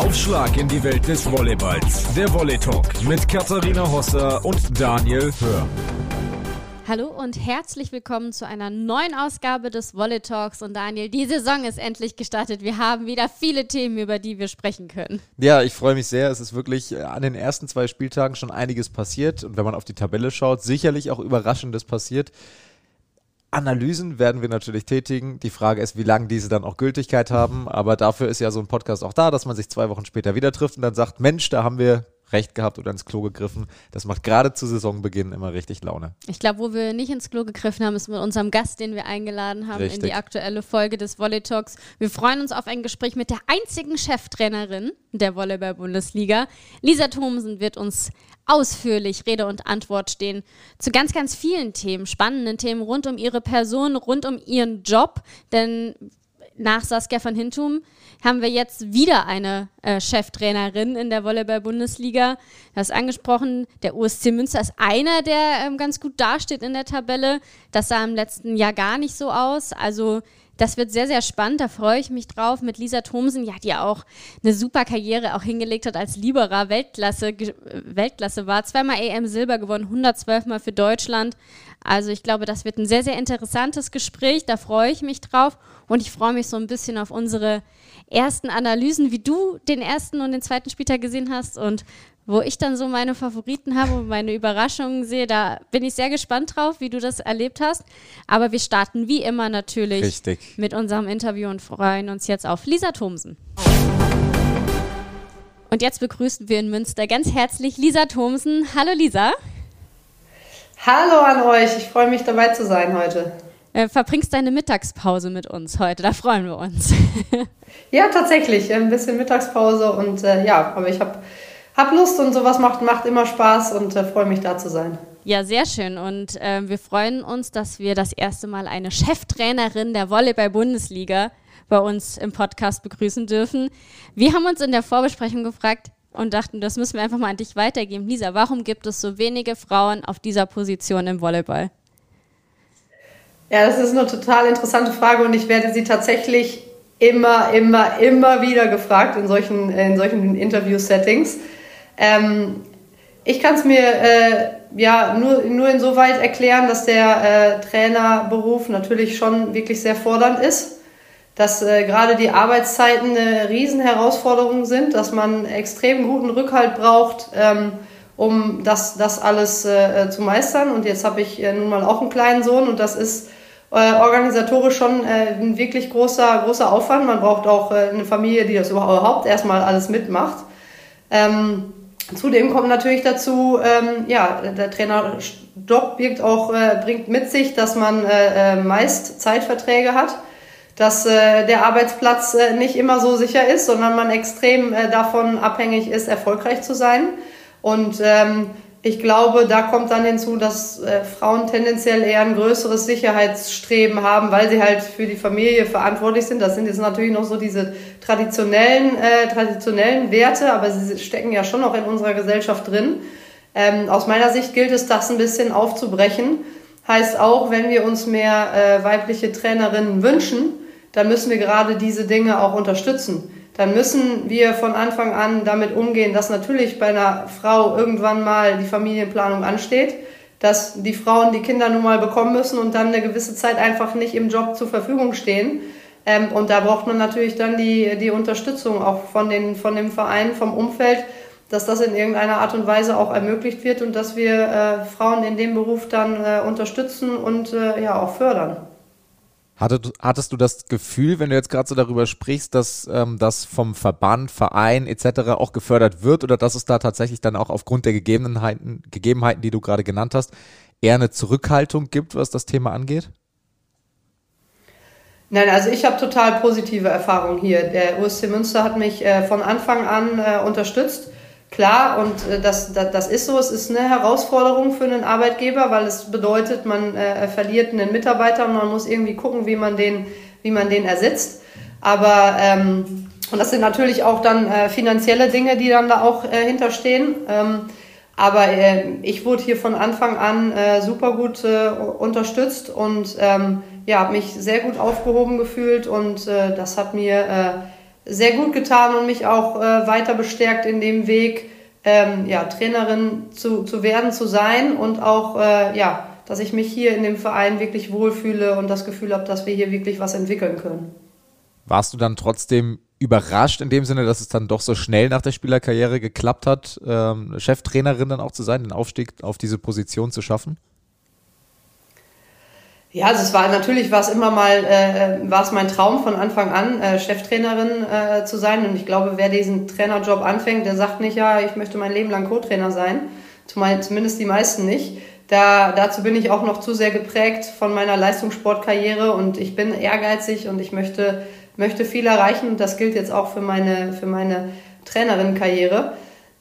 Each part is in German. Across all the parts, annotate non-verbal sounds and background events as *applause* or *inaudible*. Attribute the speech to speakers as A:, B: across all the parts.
A: Aufschlag in die Welt des Volleyballs. Der Volley Talk mit Katharina Hosser und Daniel Hör.
B: Hallo und herzlich willkommen zu einer neuen Ausgabe des Volley Talks. Und Daniel, die Saison ist endlich gestartet. Wir haben wieder viele Themen, über die wir sprechen können.
C: Ja, ich freue mich sehr. Es ist wirklich äh, an den ersten zwei Spieltagen schon einiges passiert. Und wenn man auf die Tabelle schaut, sicherlich auch Überraschendes passiert. Analysen werden wir natürlich tätigen. Die Frage ist, wie lange diese dann auch Gültigkeit haben. Aber dafür ist ja so ein Podcast auch da, dass man sich zwei Wochen später wieder trifft und dann sagt, Mensch, da haben wir recht gehabt oder ins Klo gegriffen. Das macht gerade zu Saisonbeginn immer richtig Laune.
B: Ich glaube, wo wir nicht ins Klo gegriffen haben, ist mit unserem Gast, den wir eingeladen haben richtig. in die aktuelle Folge des Volley Talks. Wir freuen uns auf ein Gespräch mit der einzigen Cheftrainerin der Volleyball-Bundesliga. Lisa Thomsen wird uns ausführlich Rede und Antwort stehen zu ganz, ganz vielen Themen, spannenden Themen rund um ihre Person, rund um ihren Job. Denn nach Saskia van Hintum haben wir jetzt wieder eine äh, Cheftrainerin in der Volleyball-Bundesliga. Du hast angesprochen, der USC Münster ist einer, der ähm, ganz gut dasteht in der Tabelle. Das sah im letzten Jahr gar nicht so aus. Also das wird sehr, sehr spannend. Da freue ich mich drauf mit Lisa Thomsen, ja, die ja auch eine super Karriere auch hingelegt hat als Liberer, Weltklasse, Weltklasse war. Zweimal EM Silber gewonnen, 112 Mal für Deutschland. Also ich glaube, das wird ein sehr, sehr interessantes Gespräch. Da freue ich mich drauf. Und ich freue mich so ein bisschen auf unsere ersten Analysen, wie du den ersten und den zweiten Spieltag gesehen hast und wo ich dann so meine Favoriten habe und meine Überraschungen sehe. Da bin ich sehr gespannt drauf, wie du das erlebt hast. Aber wir starten wie immer natürlich
C: Richtig.
B: mit unserem Interview und freuen uns jetzt auf Lisa Thomsen. Und jetzt begrüßen wir in Münster ganz herzlich Lisa Thomsen. Hallo Lisa.
D: Hallo an euch, ich freue mich dabei zu sein heute.
B: Äh, verbringst deine Mittagspause mit uns heute, da freuen wir uns. *laughs*
D: ja, tatsächlich, ein bisschen Mittagspause und äh, ja, aber ich habe hab Lust und sowas macht, macht immer Spaß und äh, freue mich da zu sein.
B: Ja, sehr schön. Und äh, wir freuen uns, dass wir das erste Mal eine Cheftrainerin der Volleyball-Bundesliga bei uns im Podcast begrüßen dürfen. Wir haben uns in der Vorbesprechung gefragt und dachten, das müssen wir einfach mal an dich weitergeben. Lisa, warum gibt es so wenige Frauen auf dieser Position im Volleyball?
D: Ja, das ist eine total interessante Frage und ich werde sie tatsächlich immer, immer, immer wieder gefragt in solchen, in solchen Interview-Settings. Ähm, ich kann es mir äh, ja nur, nur insoweit erklären, dass der äh, Trainerberuf natürlich schon wirklich sehr fordernd ist, dass äh, gerade die Arbeitszeiten eine Riesenherausforderung sind, dass man extrem guten Rückhalt braucht, ähm, um das, das alles äh, zu meistern. Und jetzt habe ich äh, nun mal auch einen kleinen Sohn und das ist äh, organisatorisch schon äh, ein wirklich großer, großer Aufwand. Man braucht auch äh, eine Familie, die das überhaupt erstmal alles mitmacht. Ähm, zudem kommt natürlich dazu, ähm, ja, der Trainerjob birgt auch, äh, bringt mit sich, dass man äh, äh, meist Zeitverträge hat, dass äh, der Arbeitsplatz äh, nicht immer so sicher ist, sondern man extrem äh, davon abhängig ist, erfolgreich zu sein. Und ähm, ich glaube, da kommt dann hinzu, dass äh, Frauen tendenziell eher ein größeres Sicherheitsstreben haben, weil sie halt für die Familie verantwortlich sind. Das sind jetzt natürlich noch so diese traditionellen, äh, traditionellen Werte, aber sie stecken ja schon noch in unserer Gesellschaft drin. Ähm, aus meiner Sicht gilt es, das ein bisschen aufzubrechen. Heißt auch, wenn wir uns mehr äh, weibliche Trainerinnen wünschen, dann müssen wir gerade diese Dinge auch unterstützen dann müssen wir von Anfang an damit umgehen, dass natürlich bei einer Frau irgendwann mal die Familienplanung ansteht, dass die Frauen die Kinder nun mal bekommen müssen und dann eine gewisse Zeit einfach nicht im Job zur Verfügung stehen. Ähm, und da braucht man natürlich dann die, die Unterstützung auch von, den, von dem Verein, vom Umfeld, dass das in irgendeiner Art und Weise auch ermöglicht wird und dass wir äh, Frauen in dem Beruf dann äh, unterstützen und äh, ja auch fördern.
C: Hattet, hattest du das Gefühl, wenn du jetzt gerade so darüber sprichst, dass ähm, das vom Verband, Verein etc. auch gefördert wird oder dass es da tatsächlich dann auch aufgrund der Gegebenheiten, Gegebenheiten, die du gerade genannt hast, eher eine Zurückhaltung gibt, was das Thema angeht?
D: Nein, also ich habe total positive Erfahrungen hier. Der USC Münster hat mich äh, von Anfang an äh, unterstützt Klar, und äh, das, das, das ist so. Es ist eine Herausforderung für einen Arbeitgeber, weil es bedeutet, man äh, verliert einen Mitarbeiter und man muss irgendwie gucken, wie man den, wie man den ersetzt. Aber ähm, und das sind natürlich auch dann äh, finanzielle Dinge, die dann da auch äh, hinterstehen. Ähm, aber äh, ich wurde hier von Anfang an äh, super gut äh, unterstützt und ähm, ja, habe mich sehr gut aufgehoben gefühlt und äh, das hat mir äh, sehr gut getan und mich auch äh, weiter bestärkt in dem Weg, ähm, ja, Trainerin zu, zu werden, zu sein und auch, äh, ja, dass ich mich hier in dem Verein wirklich wohlfühle und das Gefühl habe, dass wir hier wirklich was entwickeln können.
C: Warst du dann trotzdem überrascht in dem Sinne, dass es dann doch so schnell nach der Spielerkarriere geklappt hat, ähm, Cheftrainerin dann auch zu sein, den Aufstieg auf diese Position zu schaffen?
D: Ja, also es war natürlich war es immer mal äh, war es mein Traum von Anfang an äh, Cheftrainerin äh, zu sein und ich glaube, wer diesen Trainerjob anfängt, der sagt nicht, ja, ich möchte mein Leben lang Co-Trainer sein, zumindest die meisten nicht. Da, dazu bin ich auch noch zu sehr geprägt von meiner Leistungssportkarriere und ich bin ehrgeizig und ich möchte möchte viel erreichen und das gilt jetzt auch für meine, für meine Trainerin-Karriere.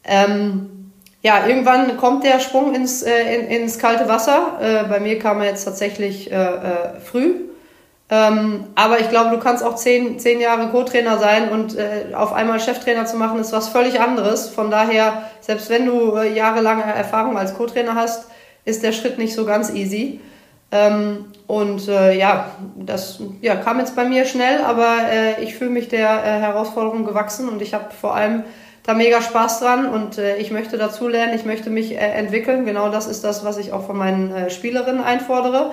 D: Ähm, ja, irgendwann kommt der Sprung ins, äh, in, ins kalte Wasser. Äh, bei mir kam er jetzt tatsächlich äh, äh, früh. Ähm, aber ich glaube, du kannst auch zehn, zehn Jahre Co-Trainer sein und äh, auf einmal Cheftrainer zu machen, ist was völlig anderes. Von daher, selbst wenn du äh, jahrelange Erfahrung als Co-Trainer hast, ist der Schritt nicht so ganz easy. Ähm, und ja, das ja, kam jetzt bei mir schnell, aber ich fühle mich der Herausforderung gewachsen und ich habe vor allem da mega Spaß dran und äh, ich möchte dazulernen, ich möchte mich äh, entwickeln. Genau das ist das, was ich auch von meinen äh, Spielerinnen einfordere.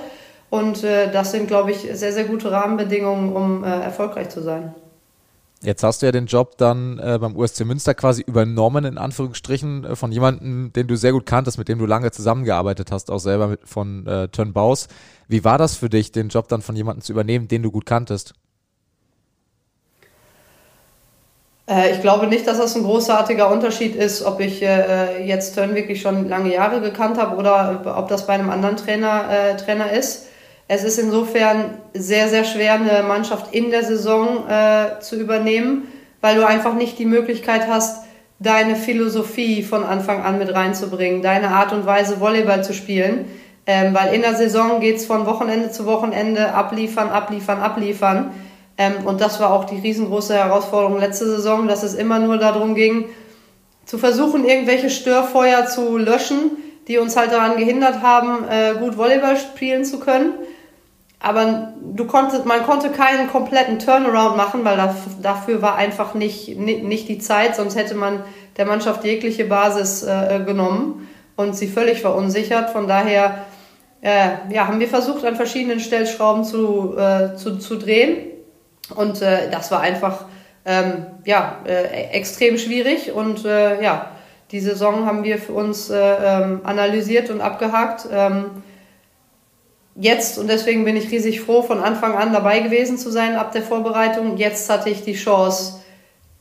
D: Und das sind, glaube ich, sehr, sehr gute Rahmenbedingungen, um erfolgreich zu sein.
C: Jetzt hast du ja den Job dann äh, beim USC Münster quasi übernommen, in Anführungsstrichen, äh, von jemandem, den du sehr gut kanntest, mit dem du lange zusammengearbeitet hast, auch selber mit, von äh, Turnbaus. Wie war das für dich, den Job dann von jemandem zu übernehmen, den du gut kanntest?
D: Äh, ich glaube nicht, dass das ein großartiger Unterschied ist, ob ich äh, jetzt Turn wirklich schon lange Jahre gekannt habe oder ob das bei einem anderen Trainer, äh, Trainer ist. Es ist insofern sehr, sehr schwer, eine Mannschaft in der Saison äh, zu übernehmen, weil du einfach nicht die Möglichkeit hast, deine Philosophie von Anfang an mit reinzubringen, deine Art und Weise, Volleyball zu spielen. Ähm, weil in der Saison geht's von Wochenende zu Wochenende, abliefern, abliefern, abliefern. Ähm, und das war auch die riesengroße Herausforderung letzte Saison, dass es immer nur darum ging, zu versuchen, irgendwelche Störfeuer zu löschen, die uns halt daran gehindert haben, äh, gut Volleyball spielen zu können aber du konntest, man konnte keinen kompletten Turnaround machen, weil dafür war einfach nicht, nicht die Zeit, sonst hätte man der Mannschaft jegliche Basis äh, genommen und sie völlig verunsichert. Von daher äh, ja, haben wir versucht, an verschiedenen Stellschrauben zu, zu, zu drehen. Und äh, das war einfach ähm, ja, äh, extrem schwierig. Und äh, ja, die Saison haben wir für uns ähm, analysiert und abgehakt. Ähm, jetzt, und deswegen bin ich riesig froh, von Anfang an dabei gewesen zu sein ab der Vorbereitung. Jetzt hatte ich die Chance,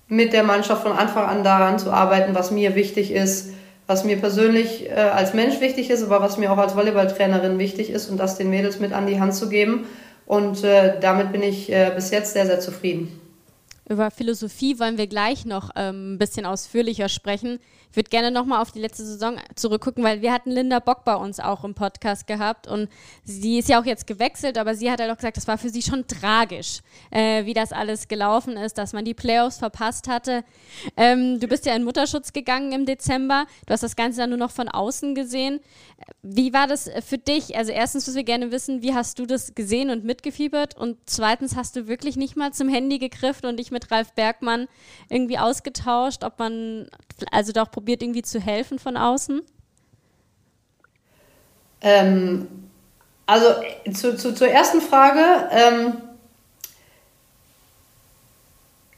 D: mit der Mannschaft von Anfang an daran zu arbeiten, was mir wichtig ist, was mir persönlich äh, als Mensch wichtig ist, aber was mir auch als Volleyballtrainerin wichtig ist und das den Mädels mit an die Hand zu geben. Und äh, damit bin ich äh, bis jetzt sehr, sehr zufrieden.
B: Über Philosophie wollen wir gleich noch ähm, ein bisschen ausführlicher sprechen. Ich würde gerne nochmal auf die letzte Saison zurückgucken, weil wir hatten Linda Bock bei uns auch im Podcast gehabt und sie ist ja auch jetzt gewechselt, aber sie hat ja halt doch gesagt, das war für sie schon tragisch, äh, wie das alles gelaufen ist, dass man die Playoffs verpasst hatte. Ähm, du bist ja in Mutterschutz gegangen im Dezember, du hast das Ganze dann nur noch von außen gesehen. Wie war das für dich? Also erstens müssen wir gerne wissen, wie hast du das gesehen und mitgefiebert und zweitens hast du wirklich nicht mal zum Handy gegriffen und dich mit Ralf Bergmann irgendwie ausgetauscht, ob man also doch probiert irgendwie zu helfen von außen?
D: Ähm, also zu, zu, zur ersten Frage. Ähm,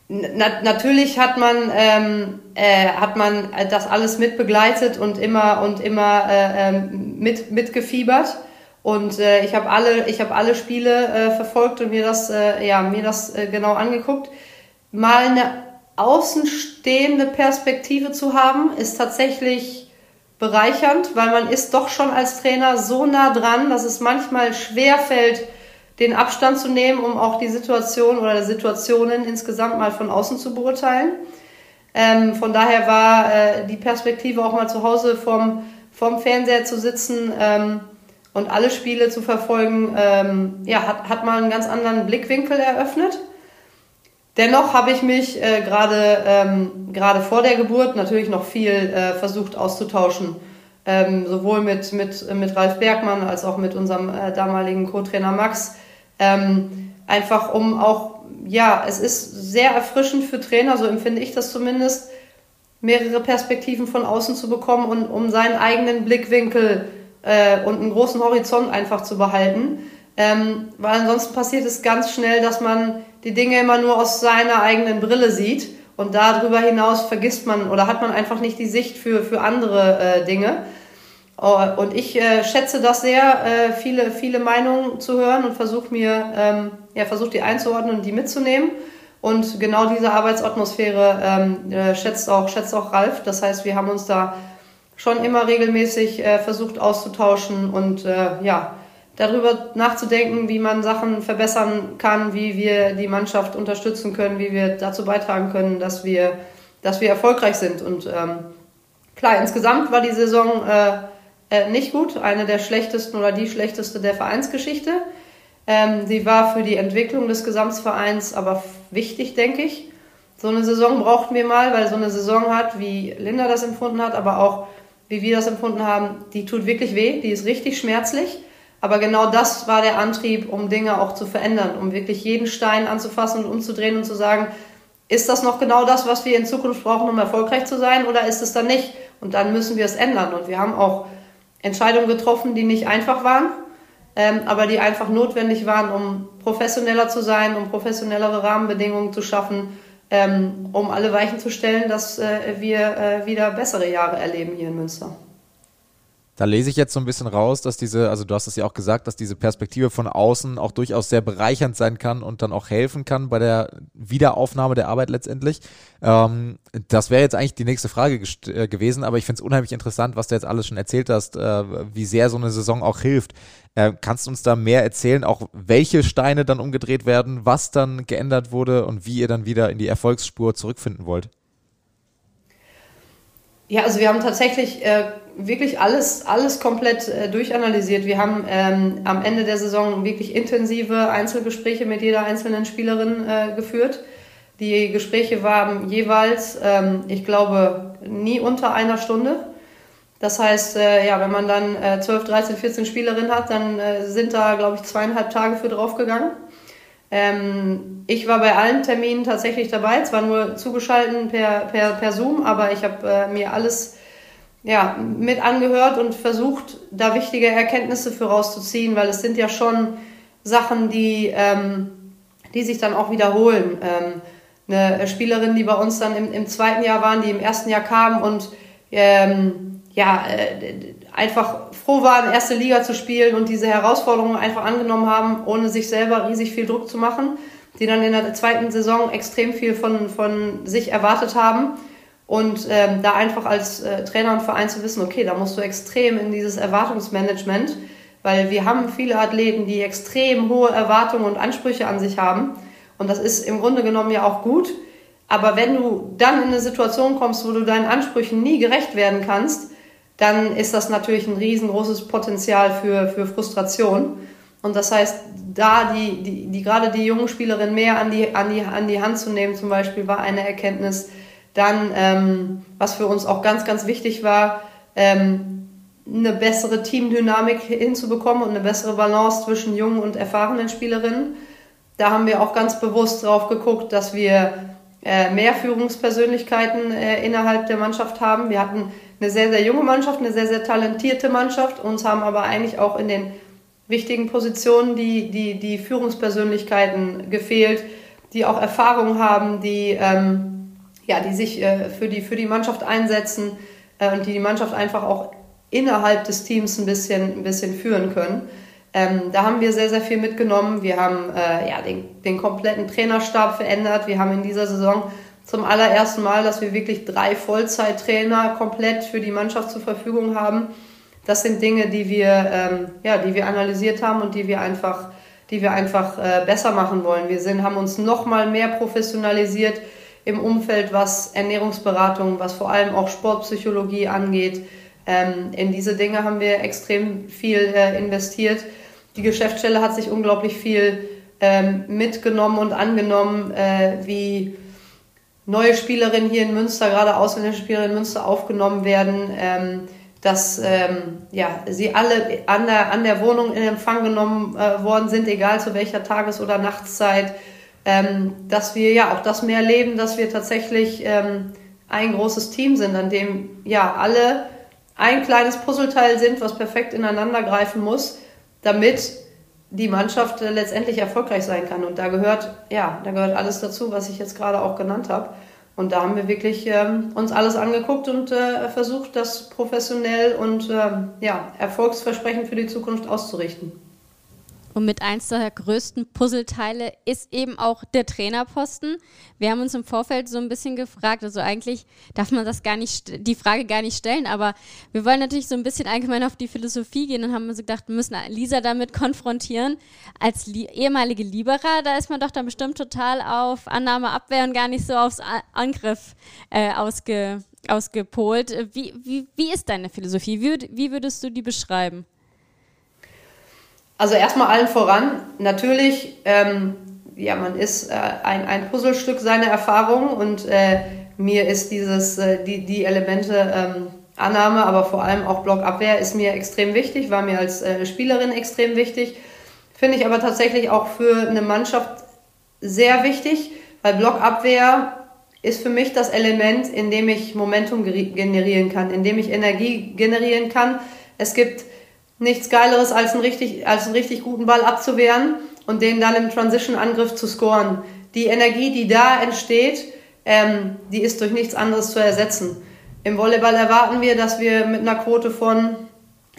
D: na, natürlich hat man, ähm, äh, hat man das alles mitbegleitet und immer und immer äh, ähm, mit, mitgefiebert. Und äh, ich habe alle, habe alle Spiele äh, verfolgt und mir das, äh, ja, mir das äh, genau angeguckt. Mal eine außenstehende Perspektive zu haben, ist tatsächlich bereichernd, weil man ist doch schon als Trainer so nah dran, dass es manchmal schwer fällt, den Abstand zu nehmen, um auch die Situation oder Situationen insgesamt mal von außen zu beurteilen. Ähm, von daher war äh, die Perspektive auch mal zu Hause vorm, vorm Fernseher zu sitzen ähm, und alle Spiele zu verfolgen, ähm, ja, hat, hat mal einen ganz anderen Blickwinkel eröffnet. Dennoch habe ich mich äh, gerade ähm, gerade vor der Geburt natürlich noch viel äh, versucht auszutauschen, ähm, sowohl mit mit mit Ralf Bergmann als auch mit unserem äh, damaligen Co-Trainer Max, ähm, einfach um auch ja, es ist sehr erfrischend für Trainer, so empfinde ich das zumindest, mehrere Perspektiven von außen zu bekommen und um seinen eigenen Blickwinkel äh, und einen großen Horizont einfach zu behalten. Ähm, weil ansonsten passiert es ganz schnell, dass man die Dinge immer nur aus seiner eigenen Brille sieht und darüber hinaus vergisst man oder hat man einfach nicht die Sicht für, für andere äh, Dinge. Oh, und ich äh, schätze das sehr, äh, viele, viele Meinungen zu hören und versuche mir, ähm, ja, versuche die einzuordnen und die mitzunehmen. Und genau diese Arbeitsatmosphäre ähm, äh, schätzt, auch, schätzt auch Ralf. Das heißt, wir haben uns da schon immer regelmäßig äh, versucht auszutauschen und äh, ja, darüber nachzudenken, wie man Sachen verbessern kann, wie wir die Mannschaft unterstützen können, wie wir dazu beitragen können, dass wir, dass wir erfolgreich sind. Und ähm, klar, insgesamt war die Saison äh, äh, nicht gut, eine der schlechtesten oder die schlechteste der Vereinsgeschichte. Ähm, sie war für die Entwicklung des Gesamtvereins aber wichtig, denke ich. So eine Saison brauchten wir mal, weil so eine Saison hat, wie Linda das empfunden hat, aber auch wie wir das empfunden haben, die tut wirklich weh, die ist richtig schmerzlich. Aber genau das war der Antrieb, um Dinge auch zu verändern, um wirklich jeden Stein anzufassen und umzudrehen und zu sagen, ist das noch genau das, was wir in Zukunft brauchen, um erfolgreich zu sein, oder ist es dann nicht? Und dann müssen wir es ändern. Und wir haben auch Entscheidungen getroffen, die nicht einfach waren, ähm, aber die einfach notwendig waren, um professioneller zu sein, um professionellere Rahmenbedingungen zu schaffen, ähm, um alle Weichen zu stellen, dass äh, wir äh, wieder bessere Jahre erleben hier in Münster.
C: Da lese ich jetzt so ein bisschen raus, dass diese, also du hast es ja auch gesagt, dass diese Perspektive von außen auch durchaus sehr bereichernd sein kann und dann auch helfen kann bei der Wiederaufnahme der Arbeit letztendlich. Ähm, das wäre jetzt eigentlich die nächste Frage äh, gewesen, aber ich finde es unheimlich interessant, was du jetzt alles schon erzählt hast, äh, wie sehr so eine Saison auch hilft. Äh, kannst du uns da mehr erzählen, auch welche Steine dann umgedreht werden, was dann geändert wurde und wie ihr dann wieder in die Erfolgsspur zurückfinden wollt?
D: Ja, also wir haben tatsächlich äh, wirklich alles, alles komplett äh, durchanalysiert. Wir haben ähm, am Ende der Saison wirklich intensive Einzelgespräche mit jeder einzelnen Spielerin äh, geführt. Die Gespräche waren jeweils, ähm, ich glaube, nie unter einer Stunde. Das heißt, äh, ja, wenn man dann äh, 12, 13, 14 Spielerinnen hat, dann äh, sind da, glaube ich, zweieinhalb Tage für draufgegangen. Ähm, ich war bei allen Terminen tatsächlich dabei, zwar nur zugeschalten per, per, per Zoom, aber ich habe äh, mir alles ja, mit angehört und versucht, da wichtige Erkenntnisse für rauszuziehen, weil es sind ja schon Sachen, die, ähm, die sich dann auch wiederholen. Ähm, eine Spielerin, die bei uns dann im, im zweiten Jahr waren, die im ersten Jahr kam und ähm, ja, äh, einfach froh waren, erste Liga zu spielen und diese Herausforderungen einfach angenommen haben, ohne sich selber riesig viel Druck zu machen, die dann in der zweiten Saison extrem viel von, von sich erwartet haben und ähm, da einfach als äh, Trainer und Verein zu wissen, okay, da musst du extrem in dieses Erwartungsmanagement, weil wir haben viele Athleten, die extrem hohe Erwartungen und Ansprüche an sich haben und das ist im Grunde genommen ja auch gut, aber wenn du dann in eine Situation kommst, wo du deinen Ansprüchen nie gerecht werden kannst, dann ist das natürlich ein riesengroßes Potenzial für, für Frustration. Und das heißt, da die, die, die gerade die jungen Spielerinnen mehr an die, an, die, an die Hand zu nehmen, zum Beispiel, war eine Erkenntnis. Dann, ähm, was für uns auch ganz, ganz wichtig war, ähm, eine bessere Teamdynamik hinzubekommen und eine bessere Balance zwischen jungen und erfahrenen Spielerinnen. Da haben wir auch ganz bewusst drauf geguckt, dass wir äh, mehr Führungspersönlichkeiten äh, innerhalb der Mannschaft haben. Wir hatten eine sehr, sehr junge Mannschaft, eine sehr, sehr talentierte Mannschaft. Uns haben aber eigentlich auch in den wichtigen Positionen die, die, die Führungspersönlichkeiten gefehlt, die auch Erfahrung haben, die, ähm, ja, die sich äh, für, die, für die Mannschaft einsetzen äh, und die die Mannschaft einfach auch innerhalb des Teams ein bisschen, ein bisschen führen können. Ähm, da haben wir sehr, sehr viel mitgenommen. Wir haben äh, ja, den, den kompletten Trainerstab verändert. Wir haben in dieser Saison zum allerersten Mal, dass wir wirklich drei Vollzeittrainer komplett für die Mannschaft zur Verfügung haben. Das sind Dinge, die wir, ähm, ja, die wir analysiert haben und die wir einfach, die wir einfach äh, besser machen wollen. Wir sind, haben uns noch mal mehr professionalisiert im Umfeld, was Ernährungsberatung, was vor allem auch Sportpsychologie angeht. Ähm, in diese Dinge haben wir extrem viel äh, investiert. Die Geschäftsstelle hat sich unglaublich viel ähm, mitgenommen und angenommen, äh, wie neue Spielerinnen hier in Münster, gerade ausländische Spielerinnen in Münster aufgenommen werden, ähm, dass ähm, ja, sie alle an der, an der Wohnung in Empfang genommen äh, worden sind, egal zu welcher Tages- oder Nachtszeit, ähm, dass wir ja auch das mehr leben, dass wir tatsächlich ähm, ein großes Team sind, an dem ja alle ein kleines Puzzleteil sind, was perfekt ineinander greifen muss, damit die Mannschaft äh, letztendlich erfolgreich sein kann. Und da gehört, ja, da gehört alles dazu, was ich jetzt gerade auch genannt habe. Und da haben wir wirklich ähm, uns alles angeguckt und äh, versucht, das professionell und ähm, ja, erfolgsversprechend für die Zukunft auszurichten.
B: Und mit eins der größten Puzzleteile ist eben auch der Trainerposten. Wir haben uns im Vorfeld so ein bisschen gefragt, also eigentlich darf man das gar nicht, die Frage gar nicht stellen, aber wir wollen natürlich so ein bisschen allgemein auf die Philosophie gehen und haben uns gedacht, wir müssen Lisa damit konfrontieren. Als li ehemalige Liberer, da ist man doch dann bestimmt total auf Annahme, Abwehr und gar nicht so aufs Angriff äh, ausge, ausgepolt. Wie, wie, wie ist deine Philosophie? Wie, wie würdest du die beschreiben?
D: Also erstmal allen voran, natürlich, ähm, ja, man ist äh, ein, ein Puzzlestück seiner Erfahrung und äh, mir ist dieses, äh, die, die Elemente ähm, Annahme, aber vor allem auch Blockabwehr ist mir extrem wichtig, war mir als äh, Spielerin extrem wichtig. Finde ich aber tatsächlich auch für eine Mannschaft sehr wichtig, weil Blockabwehr ist für mich das Element, in dem ich Momentum generieren kann, in dem ich Energie generieren kann. Es gibt nichts Geileres, als einen richtig, als einen richtig guten Ball abzuwehren und den dann im Transition-Angriff zu scoren. Die Energie, die da entsteht, ähm, die ist durch nichts anderes zu ersetzen. Im Volleyball erwarten wir, dass wir mit einer Quote von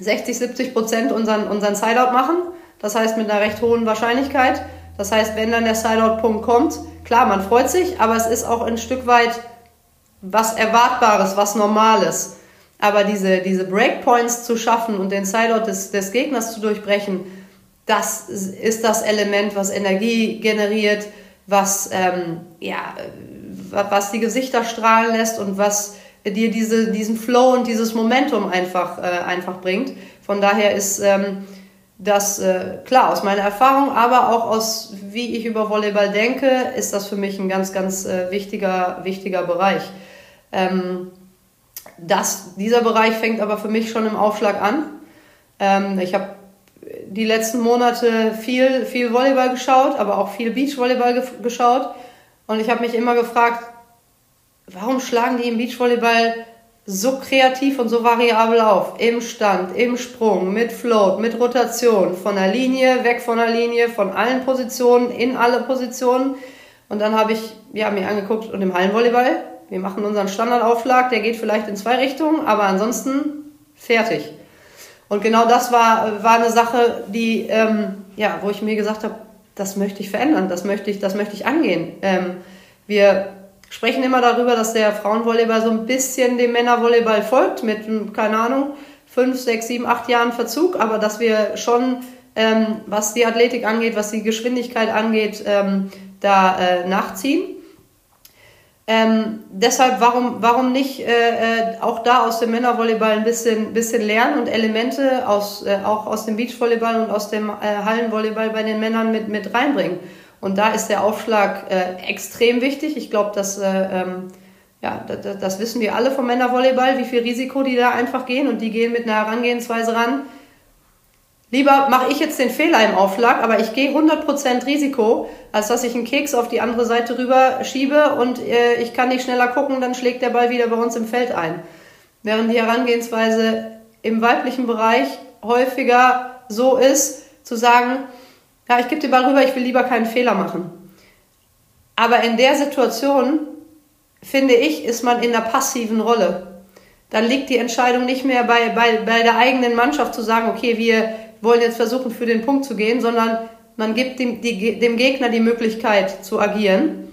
D: 60, 70 Prozent unseren, unseren Sideout machen. Das heißt mit einer recht hohen Wahrscheinlichkeit. Das heißt, wenn dann der Sideout-Punkt kommt, klar, man freut sich, aber es ist auch ein Stück weit was Erwartbares, was Normales. Aber diese, diese Breakpoints zu schaffen und den Sideout des, des Gegners zu durchbrechen, das ist das Element, was Energie generiert, was, ähm, ja, was die Gesichter strahlen lässt und was dir diese, diesen Flow und dieses Momentum einfach, äh, einfach bringt. Von daher ist ähm, das äh, klar aus meiner Erfahrung, aber auch aus wie ich über Volleyball denke, ist das für mich ein ganz, ganz äh, wichtiger, wichtiger Bereich. Ähm, das, dieser Bereich fängt aber für mich schon im Aufschlag an. Ähm, ich habe die letzten Monate viel, viel Volleyball geschaut, aber auch viel Beachvolleyball ge geschaut. Und ich habe mich immer gefragt, warum schlagen die im Beachvolleyball so kreativ und so variabel auf? Im Stand, im Sprung, mit Float, mit Rotation, von der Linie, weg von der Linie, von allen Positionen, in alle Positionen. Und dann habe ich ja, mir angeguckt und im Hallenvolleyball wir machen unseren Standardaufschlag, der geht vielleicht in zwei Richtungen, aber ansonsten fertig. Und genau das war, war eine Sache, die, ähm, ja, wo ich mir gesagt habe, das möchte ich verändern, das möchte ich, das möchte ich angehen. Ähm, wir sprechen immer darüber, dass der Frauenvolleyball so ein bisschen dem Männervolleyball folgt, mit, keine Ahnung, fünf, sechs, sieben, acht Jahren Verzug, aber dass wir schon, ähm, was die Athletik angeht, was die Geschwindigkeit angeht, ähm, da äh, nachziehen. Ähm, deshalb, warum, warum nicht äh, äh, auch da aus dem Männervolleyball ein bisschen, bisschen lernen und Elemente aus, äh, auch aus dem Beachvolleyball und aus dem äh, Hallenvolleyball bei den Männern mit, mit reinbringen? Und da ist der Aufschlag äh, extrem wichtig. Ich glaube, dass, äh, ähm, ja, das, das wissen wir alle vom Männervolleyball, wie viel Risiko die da einfach gehen und die gehen mit einer Herangehensweise ran, Lieber mache ich jetzt den Fehler im Aufschlag, aber ich gehe 100% Risiko, als dass ich einen Keks auf die andere Seite rüber schiebe und äh, ich kann nicht schneller gucken, dann schlägt der Ball wieder bei uns im Feld ein. Während die Herangehensweise im weiblichen Bereich häufiger so ist, zu sagen, ja, ich gebe den Ball rüber, ich will lieber keinen Fehler machen. Aber in der Situation, finde ich, ist man in der passiven Rolle. Dann liegt die Entscheidung nicht mehr bei, bei, bei der eigenen Mannschaft zu sagen, okay, wir wollen jetzt versuchen, für den Punkt zu gehen, sondern man gibt dem, die, dem Gegner die Möglichkeit zu agieren.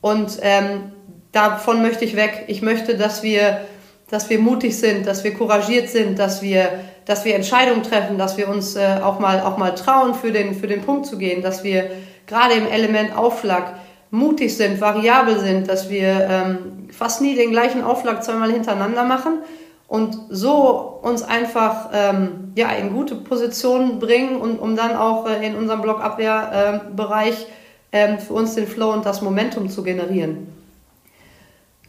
D: Und ähm, davon möchte ich weg. Ich möchte, dass wir, dass wir mutig sind, dass wir couragiert sind, dass wir, dass wir Entscheidungen treffen, dass wir uns äh, auch, mal, auch mal trauen, für den, für den Punkt zu gehen, dass wir gerade im Element Aufschlag mutig sind, variabel sind, dass wir ähm, fast nie den gleichen Aufschlag zweimal hintereinander machen und so uns einfach ähm, ja, in gute Positionen bringen und um dann auch äh, in unserem Blockabwehrbereich äh, ähm, für uns den Flow und das Momentum zu generieren.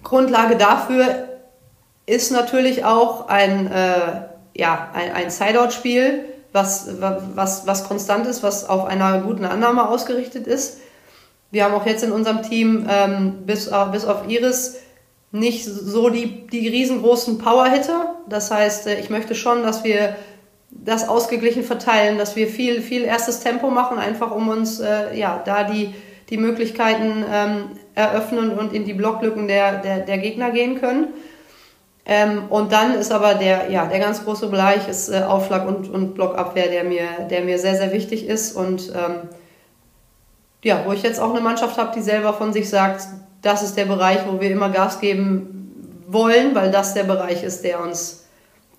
D: Grundlage dafür ist natürlich auch ein, äh, ja, ein, ein Sideout-Spiel, was, was, was konstant ist, was auf einer guten Annahme ausgerichtet ist. wir haben auch jetzt in unserem Team ähm, bis, äh, bis auf Iris nicht so die, die riesengroßen Power-Hitter. Das heißt, äh, ich möchte schon, dass wir das ausgeglichen verteilen, dass wir viel, viel erstes Tempo machen, einfach um uns äh, ja, da die, die Möglichkeiten ähm, eröffnen und in die Blocklücken der, der, der Gegner gehen können. Ähm, und dann ist aber der, ja, der ganz große Bereich ist äh, Aufschlag und, und Blockabwehr, der mir, der mir sehr, sehr wichtig ist und ähm, ja, wo ich jetzt auch eine Mannschaft habe, die selber von sich sagt, das ist der Bereich, wo wir immer Gas geben wollen, weil das der Bereich ist, der uns,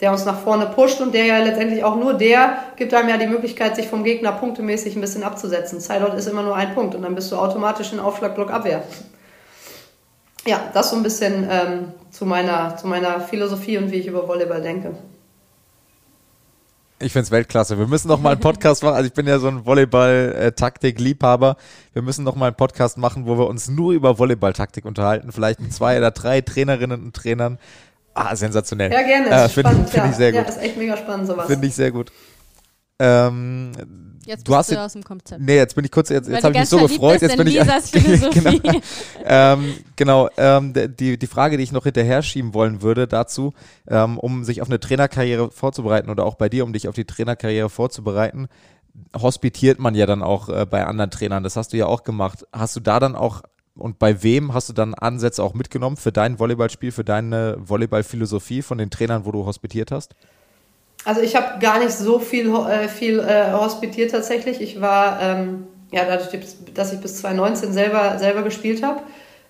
D: der uns nach vorne pusht und der ja letztendlich auch nur der gibt einem ja die Möglichkeit, sich vom Gegner punktemäßig ein bisschen abzusetzen. Sideout ist immer nur ein Punkt und dann bist du automatisch in Aufschlag-Block-Abwehr. Ja, das so ein bisschen ähm, zu, meiner, zu meiner Philosophie und wie ich über Volleyball denke.
C: Ich finde es Weltklasse. Wir müssen noch mal einen Podcast machen. Also ich bin ja so ein Volleyball-Taktik-Liebhaber. Wir müssen noch mal einen Podcast machen, wo wir uns nur über Volleyball-Taktik unterhalten. Vielleicht mit zwei oder drei Trainerinnen und Trainern. Ah, sensationell.
D: Ja, gerne.
C: Äh, Finde find ja. ich sehr gut.
D: Ja, ist echt mega spannend sowas.
C: Finde ich sehr gut. Ähm,
B: Jetzt
C: du hast
B: du aus dem Konzept.
C: Nee, jetzt bin ich kurz, jetzt, jetzt habe ich mich so gefreut. Jetzt bin ich. *laughs* *laughs* genau. ähm, genau ähm, die, die Frage, die ich noch hinterher schieben wollen würde dazu, ähm, um sich auf eine Trainerkarriere vorzubereiten oder auch bei dir, um dich auf die Trainerkarriere vorzubereiten, hospitiert man ja dann auch äh, bei anderen Trainern. Das hast du ja auch gemacht. Hast du da dann auch und bei wem hast du dann Ansätze auch mitgenommen für dein Volleyballspiel, für deine Volleyballphilosophie von den Trainern, wo du hospitiert hast?
D: Also ich habe gar nicht so viel, äh, viel äh, hospitiert tatsächlich. Ich war, ähm, ja, dadurch, dass ich bis 2019 selber, selber gespielt habe.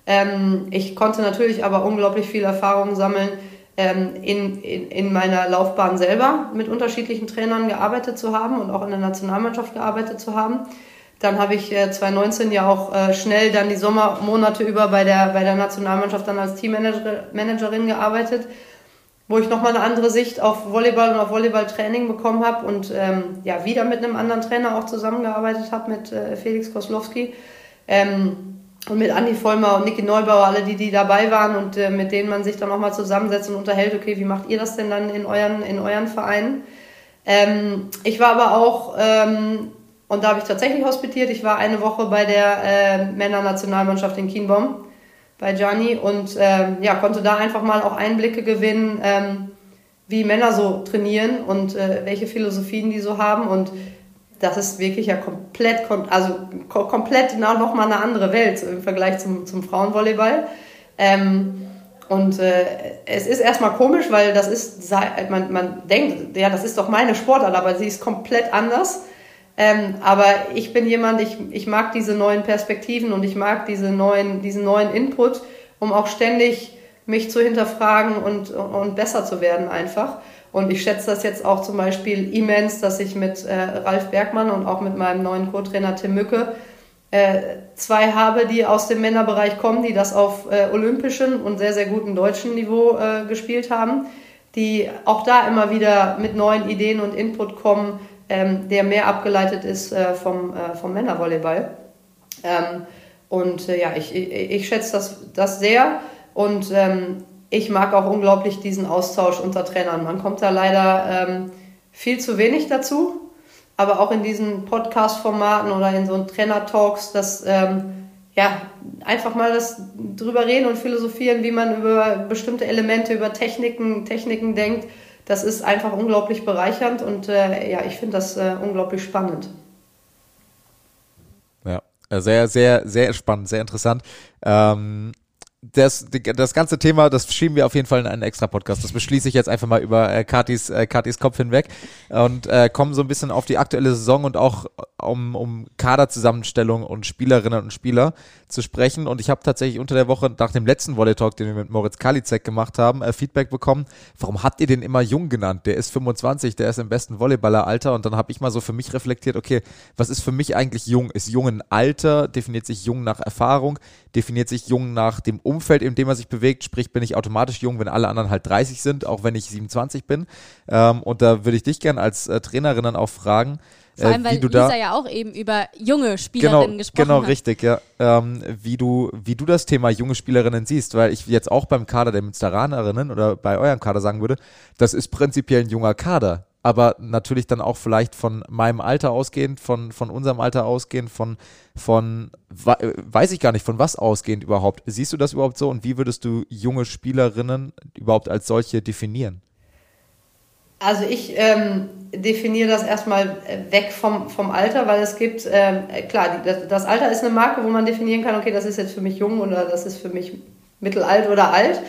D: Ähm, ich konnte natürlich aber unglaublich viel Erfahrung sammeln, ähm, in, in, in meiner Laufbahn selber mit unterschiedlichen Trainern gearbeitet zu haben und auch in der Nationalmannschaft gearbeitet zu haben. Dann habe ich äh, 2019 ja auch äh, schnell dann die Sommermonate über bei der, bei der Nationalmannschaft dann als Teammanagerin gearbeitet wo ich nochmal eine andere Sicht auf Volleyball und auf Volleyballtraining bekommen habe und ähm, ja, wieder mit einem anderen Trainer auch zusammengearbeitet habe, mit äh, Felix Koslowski ähm, und mit Andi Vollmer und Niki Neubauer, alle die, die dabei waren und äh, mit denen man sich dann nochmal zusammensetzt und unterhält, okay, wie macht ihr das denn dann in euren, in euren Vereinen? Ähm, ich war aber auch, ähm, und da habe ich tatsächlich hospitiert, ich war eine Woche bei der äh, Männernationalmannschaft in Kienbaum bei Gianni und ähm, ja, konnte da einfach mal auch Einblicke gewinnen, ähm, wie Männer so trainieren und äh, welche Philosophien die so haben und das ist wirklich ja komplett, also komplett noch mal eine andere Welt im Vergleich zum, zum Frauenvolleyball. Ähm, und äh, es ist erstmal komisch, weil das ist, man, man denkt, ja, das ist doch meine Sportart, aber sie ist komplett anders. Ähm, aber ich bin jemand, ich, ich mag diese neuen Perspektiven und ich mag diese neuen, diesen neuen Input, um auch ständig mich zu hinterfragen und, und besser zu werden einfach. Und ich schätze das jetzt auch zum Beispiel immens, dass ich mit äh, Ralf Bergmann und auch mit meinem neuen Co-Trainer Tim Mücke äh, zwei habe, die aus dem Männerbereich kommen, die das auf äh, olympischen und sehr, sehr guten deutschen Niveau äh, gespielt haben, die auch da immer wieder mit neuen Ideen und Input kommen, ähm, der mehr abgeleitet ist äh, vom, äh, vom Männervolleyball. Ähm, und äh, ja, ich, ich, ich, schätze das, das sehr und ähm, ich mag auch unglaublich diesen Austausch unter Trainern. Man kommt da leider ähm, viel zu wenig dazu, aber auch in diesen Podcast-Formaten oder in so Trainer-Talks, dass ähm, ja, einfach mal das drüber reden und philosophieren, wie man über bestimmte Elemente, über Techniken, Techniken denkt das ist einfach unglaublich bereichernd und äh, ja, ich finde das äh, unglaublich spannend.
C: Ja, sehr, sehr, sehr spannend, sehr interessant. Ähm, das, das ganze Thema, das schieben wir auf jeden Fall in einen extra Podcast. Das beschließe ich jetzt einfach mal über äh, Katis, äh, Katis Kopf hinweg und äh, kommen so ein bisschen auf die aktuelle Saison und auch um, um Kaderzusammenstellung und Spielerinnen und Spieler zu sprechen. Und ich habe tatsächlich unter der Woche nach dem letzten Volley Talk, den wir mit Moritz Kalizek gemacht haben, äh, Feedback bekommen. Warum habt ihr den immer jung genannt? Der ist 25, der ist im besten Volleyballeralter. Und dann habe ich mal so für mich reflektiert, okay, was ist für mich eigentlich jung? Ist jung ein Alter? Definiert sich jung nach Erfahrung? Definiert sich jung nach dem Umfeld, in dem er sich bewegt? Sprich, bin ich automatisch jung, wenn alle anderen halt 30 sind, auch wenn ich 27 bin? Ähm, und da würde ich dich gerne als äh, Trainerin dann auch fragen,
B: vor allem, äh, weil äh, Lisa ja auch eben über junge Spielerinnen
C: genau,
B: gesprochen
C: genau,
B: hat.
C: Genau, richtig, ja. Ähm, wie, du, wie du das Thema junge Spielerinnen siehst, weil ich jetzt auch beim Kader der Münsteranerinnen oder bei eurem Kader sagen würde, das ist prinzipiell ein junger Kader. aber natürlich dann auch vielleicht von meinem Alter ausgehend, von, von unserem Alter ausgehend, von, von, weiß ich gar nicht, von was ausgehend überhaupt. Siehst du das überhaupt so und wie würdest du junge Spielerinnen überhaupt als solche definieren?
D: Also ich ähm, definiere das erstmal weg vom, vom Alter, weil es gibt, ähm, klar, das, das Alter ist eine Marke, wo man definieren kann, okay, das ist jetzt für mich jung oder das ist für mich mittelalt oder alt.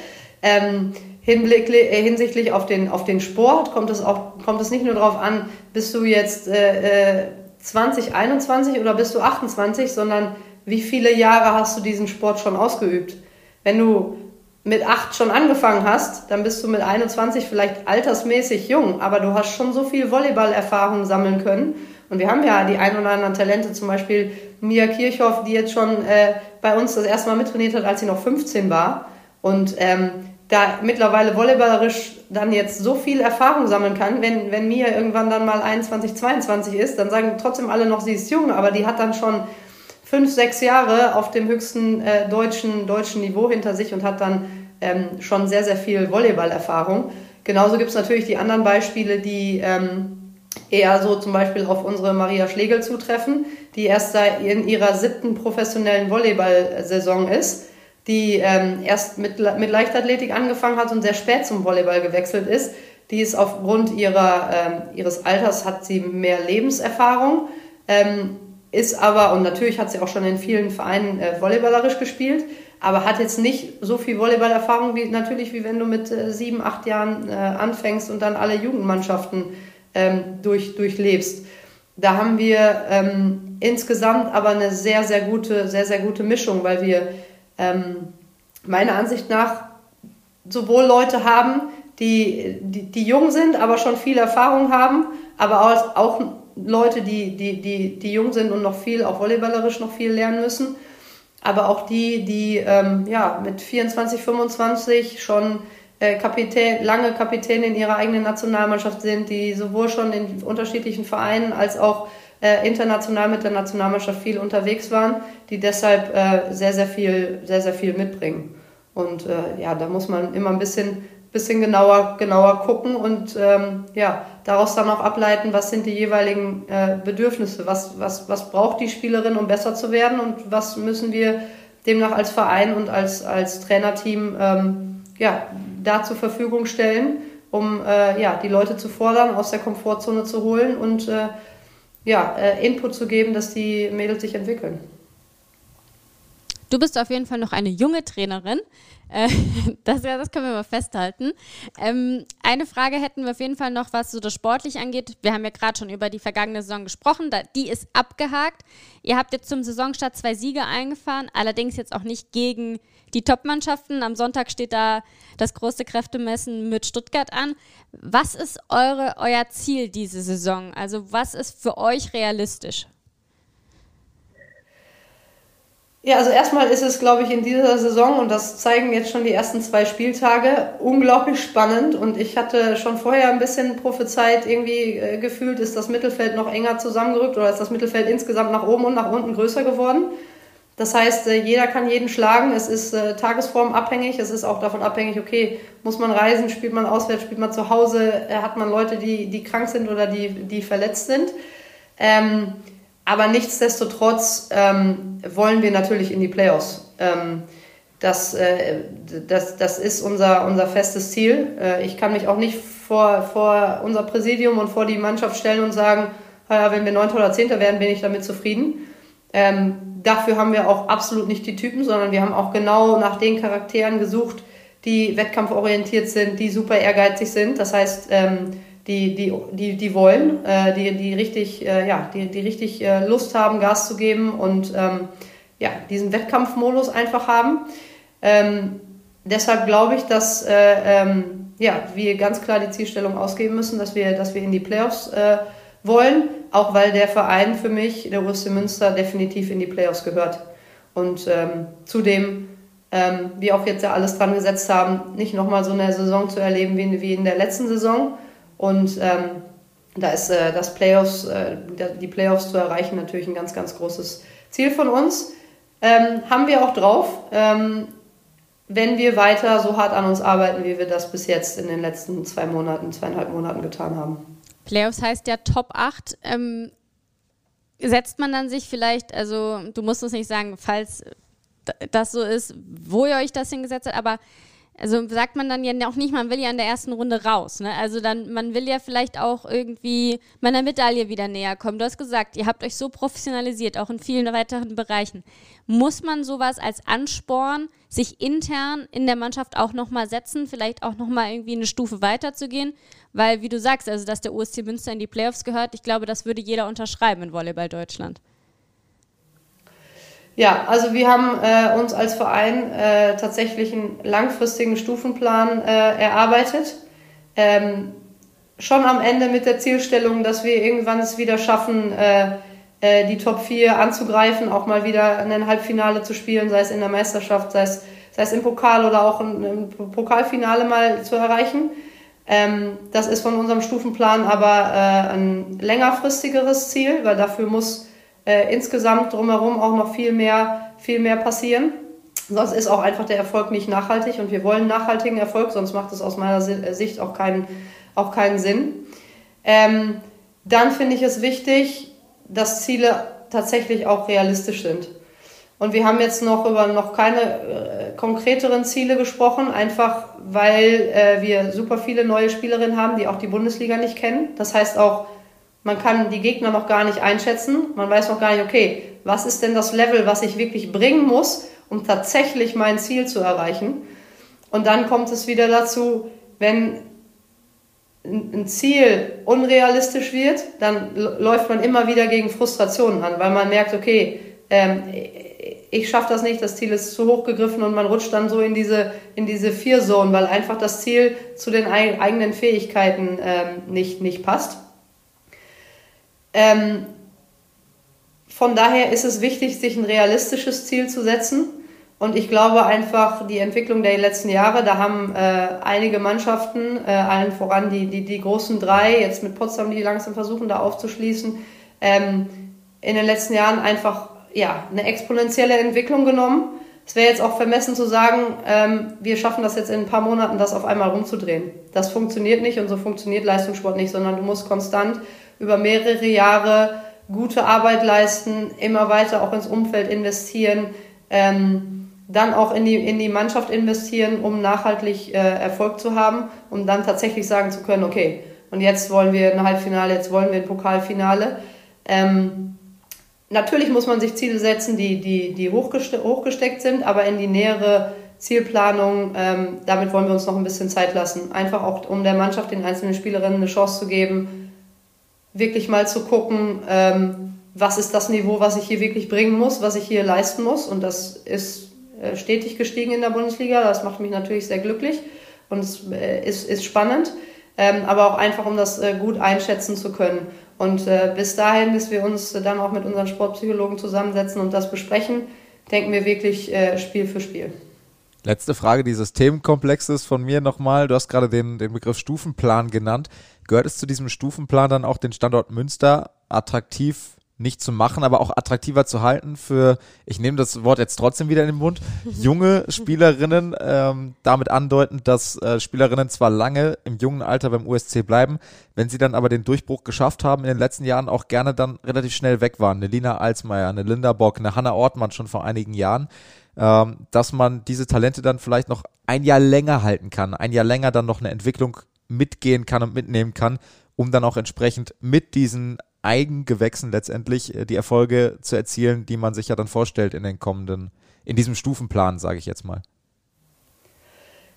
D: Ähm, äh, hinsichtlich auf den, auf den Sport kommt es, auch, kommt es nicht nur darauf an, bist du jetzt äh, 20, äh, 21 oder bist du 28, sondern wie viele Jahre hast du diesen Sport schon ausgeübt. Wenn du mit 8 schon angefangen hast, dann bist du mit 21 vielleicht altersmäßig jung, aber du hast schon so viel Volleyball-Erfahrung sammeln können. Und wir haben ja die ein oder anderen Talente, zum Beispiel Mia Kirchhoff, die jetzt schon äh, bei uns das erste Mal mittrainiert hat, als sie noch 15 war. Und ähm, da mittlerweile volleyballerisch dann jetzt so viel Erfahrung sammeln kann, wenn, wenn Mia irgendwann dann mal 21, 22 ist, dann sagen trotzdem alle noch, sie ist jung, aber die hat dann schon fünf, sechs Jahre auf dem höchsten äh, deutschen, deutschen Niveau hinter sich und hat dann ähm, schon sehr, sehr viel Volleyballerfahrung. Genauso gibt es natürlich die anderen Beispiele, die ähm, eher so zum Beispiel auf unsere Maria Schlegel zutreffen, die erst in ihrer siebten professionellen Volleyball-Saison ist die ähm, erst mit, mit Leichtathletik angefangen hat und sehr spät zum Volleyball gewechselt ist. Die ist aufgrund ihrer, ähm, ihres Alters hat sie mehr Lebenserfahrung, ähm, ist aber, und natürlich hat sie auch schon in vielen Vereinen äh, volleyballerisch gespielt, aber hat jetzt nicht so viel Volleyballerfahrung wie natürlich, wie wenn du mit äh, sieben, acht Jahren äh, anfängst und dann alle Jugendmannschaften ähm, durch, durchlebst. Da haben wir ähm, insgesamt aber eine sehr, sehr gute, sehr, sehr gute Mischung, weil wir ähm, meiner Ansicht nach sowohl Leute haben, die, die, die jung sind, aber schon viel Erfahrung haben, aber auch, auch Leute, die, die, die, die jung sind und noch viel, auch volleyballerisch noch viel lernen müssen, aber auch die, die ähm, ja, mit 24, 25 schon äh, Kapitän, lange Kapitän in ihrer eigenen Nationalmannschaft sind, die sowohl schon in unterschiedlichen Vereinen als auch äh, international mit der Nationalmannschaft viel unterwegs waren, die deshalb äh, sehr, sehr viel, sehr, sehr viel mitbringen. Und äh, ja, da muss man immer ein bisschen, bisschen genauer, genauer gucken und ähm, ja, daraus dann auch ableiten, was sind die jeweiligen äh, Bedürfnisse, was, was, was braucht die Spielerin, um besser zu werden und was müssen wir demnach als Verein und als, als Trainerteam ähm, ja, da zur Verfügung stellen, um äh, ja, die Leute zu fordern, aus der Komfortzone zu holen und äh, ja, äh, Input zu geben, dass die Mädels sich entwickeln.
B: Du bist auf jeden Fall noch eine junge Trainerin. Äh, *laughs* das, das, können wir mal festhalten. Ähm, eine Frage hätten wir auf jeden Fall noch, was so das sportlich angeht. Wir haben ja gerade schon über die vergangene Saison gesprochen. Die ist abgehakt. Ihr habt jetzt zum Saisonstart zwei Siege eingefahren, allerdings jetzt auch nicht gegen die Top-Mannschaften. Am Sonntag steht da das große Kräftemessen mit Stuttgart an. Was ist eure, euer Ziel diese Saison? Also was ist für euch realistisch?
D: Ja, also erstmal ist es, glaube ich, in dieser Saison, und das zeigen jetzt schon die ersten zwei Spieltage, unglaublich spannend. Und ich hatte schon vorher ein bisschen prophezeit, irgendwie äh, gefühlt, ist das Mittelfeld noch enger zusammengerückt oder ist das Mittelfeld insgesamt nach oben und nach unten größer geworden. Das heißt, äh, jeder kann jeden schlagen. Es ist äh, tagesformabhängig. Es ist auch davon abhängig, okay, muss man reisen, spielt man auswärts, spielt man zu Hause, äh, hat man Leute, die, die krank sind oder die, die verletzt sind. Ähm, aber nichtsdestotrotz ähm, wollen wir natürlich in die Playoffs. Ähm, das, äh, das, das ist unser, unser festes Ziel. Äh, ich kann mich auch nicht vor, vor unser Präsidium und vor die Mannschaft stellen und sagen, ja, wenn wir 9. oder 10. werden, bin ich damit zufrieden. Ähm, dafür haben wir auch absolut nicht die Typen, sondern wir haben auch genau nach den Charakteren gesucht, die wettkampforientiert sind, die super ehrgeizig sind. Das heißt, ähm, die, die, die, die wollen, äh, die, die richtig, äh, ja, die, die richtig äh, Lust haben, Gas zu geben und ähm, ja, diesen Wettkampfmodus einfach haben. Ähm, deshalb glaube ich, dass äh, ähm, ja, wir ganz klar die Zielstellung ausgeben müssen, dass wir, dass wir in die Playoffs äh, wollen, auch weil der Verein für mich, der USC Münster, definitiv in die Playoffs gehört. Und ähm, zudem ähm, wir auch jetzt ja alles dran gesetzt haben, nicht nochmal so eine Saison zu erleben wie, wie in der letzten Saison. Und ähm, da ist äh, das Playoffs, äh, die Playoffs zu erreichen natürlich ein ganz, ganz großes Ziel von uns. Ähm, haben wir auch drauf, ähm, wenn wir weiter so hart an uns arbeiten, wie wir das bis jetzt in den letzten zwei Monaten, zweieinhalb Monaten getan haben.
B: Playoffs heißt ja Top 8. Ähm, setzt man dann sich vielleicht, also du musst uns nicht sagen, falls das so ist, wo ihr euch das hingesetzt habt, aber also sagt man dann ja auch nicht, man will ja in der ersten Runde raus. Ne? Also dann, man will ja vielleicht auch irgendwie meiner Medaille wieder näher kommen. Du hast gesagt, ihr habt euch so professionalisiert, auch in vielen weiteren Bereichen. Muss man sowas als Ansporn, sich intern in der Mannschaft auch nochmal setzen, vielleicht auch nochmal irgendwie eine Stufe weiterzugehen? Weil, wie du sagst, also dass der USC Münster in die Playoffs gehört, ich glaube, das würde jeder unterschreiben in Volleyball Deutschland.
D: Ja, also wir haben äh, uns als Verein äh, tatsächlich einen langfristigen Stufenplan äh, erarbeitet. Ähm, schon am Ende mit der Zielstellung, dass wir irgendwann es wieder schaffen, äh, äh, die Top 4 anzugreifen, auch mal wieder ein Halbfinale zu spielen, sei es in der Meisterschaft, sei es, sei es im Pokal oder auch ein Pokalfinale mal zu erreichen. Ähm, das ist von unserem Stufenplan aber äh, ein längerfristigeres Ziel, weil dafür muss äh, insgesamt drumherum auch noch viel mehr, viel mehr passieren. Sonst ist auch einfach der Erfolg nicht nachhaltig und wir wollen nachhaltigen Erfolg, sonst macht es aus meiner äh, Sicht auch keinen, auch keinen Sinn. Ähm, dann finde ich es wichtig, dass Ziele tatsächlich auch realistisch sind. Und wir haben jetzt noch über noch keine äh, konkreteren Ziele gesprochen, einfach weil äh, wir super viele neue Spielerinnen haben, die auch die Bundesliga nicht kennen. Das heißt auch, man kann die Gegner noch gar nicht einschätzen. Man weiß noch gar nicht, okay, was ist denn das Level, was ich wirklich bringen muss, um tatsächlich mein Ziel zu erreichen. Und dann kommt es wieder dazu, wenn ein Ziel unrealistisch wird, dann läuft man immer wieder gegen Frustrationen an, weil man merkt, okay, ähm, ich schaffe das nicht, das Ziel ist zu hoch gegriffen und man rutscht dann so in diese, in diese Vier-Zone, weil einfach das Ziel zu den eigenen Fähigkeiten ähm, nicht, nicht passt. Ähm, von daher ist es wichtig, sich ein realistisches Ziel zu setzen. Und ich glaube einfach, die Entwicklung der letzten Jahre, da haben äh, einige Mannschaften, äh, allen voran die, die, die großen drei, jetzt mit Potsdam, die langsam versuchen, da aufzuschließen, ähm, in den letzten Jahren einfach ja, eine exponentielle Entwicklung genommen. Es wäre jetzt auch vermessen zu sagen, ähm, wir schaffen das jetzt in ein paar Monaten, das auf einmal rumzudrehen. Das funktioniert nicht und so funktioniert Leistungssport nicht, sondern du musst konstant über mehrere Jahre gute Arbeit leisten, immer weiter auch ins Umfeld investieren, ähm, dann auch in die, in die Mannschaft investieren, um nachhaltig äh, Erfolg zu haben, um dann tatsächlich sagen zu können, okay, und jetzt wollen wir ein Halbfinale, jetzt wollen wir ein Pokalfinale. Ähm, natürlich muss man sich Ziele setzen, die, die, die hochgeste hochgesteckt sind, aber in die nähere Zielplanung, ähm, damit wollen wir uns noch ein bisschen Zeit lassen. Einfach auch, um der Mannschaft, den einzelnen Spielerinnen eine Chance zu geben, wirklich mal zu gucken, ähm, was ist das Niveau, was ich hier wirklich bringen muss, was ich hier leisten muss. Und das ist äh, stetig gestiegen in der Bundesliga. Das macht mich natürlich sehr glücklich und es äh, ist, ist spannend. Ähm, aber auch einfach, um das äh, gut einschätzen zu können. Und äh, bis dahin, bis wir uns dann auch mit unseren Sportpsychologen zusammensetzen und das besprechen, denken wir wirklich äh, Spiel für Spiel.
C: Letzte Frage dieses Themenkomplexes von mir nochmal. Du hast gerade den, den Begriff Stufenplan genannt. Gehört es zu diesem Stufenplan dann auch den Standort Münster attraktiv nicht zu machen, aber auch attraktiver zu halten für, ich nehme das Wort jetzt trotzdem wieder in den Mund, *laughs* junge Spielerinnen, ähm, damit andeuten, dass äh, Spielerinnen zwar lange im jungen Alter beim USC bleiben, wenn sie dann aber den Durchbruch geschafft haben, in den letzten Jahren auch gerne dann relativ schnell weg waren. Eine Lina Alsmeier, eine Linda Bock, eine Hanna Ortmann schon vor einigen Jahren, ähm, dass man diese Talente dann vielleicht noch ein Jahr länger halten kann, ein Jahr länger dann noch eine Entwicklung mitgehen kann und mitnehmen kann, um dann auch entsprechend mit diesen Eigengewächsen letztendlich äh, die Erfolge zu erzielen, die man sich ja dann vorstellt in den kommenden, in diesem Stufenplan, sage ich jetzt mal.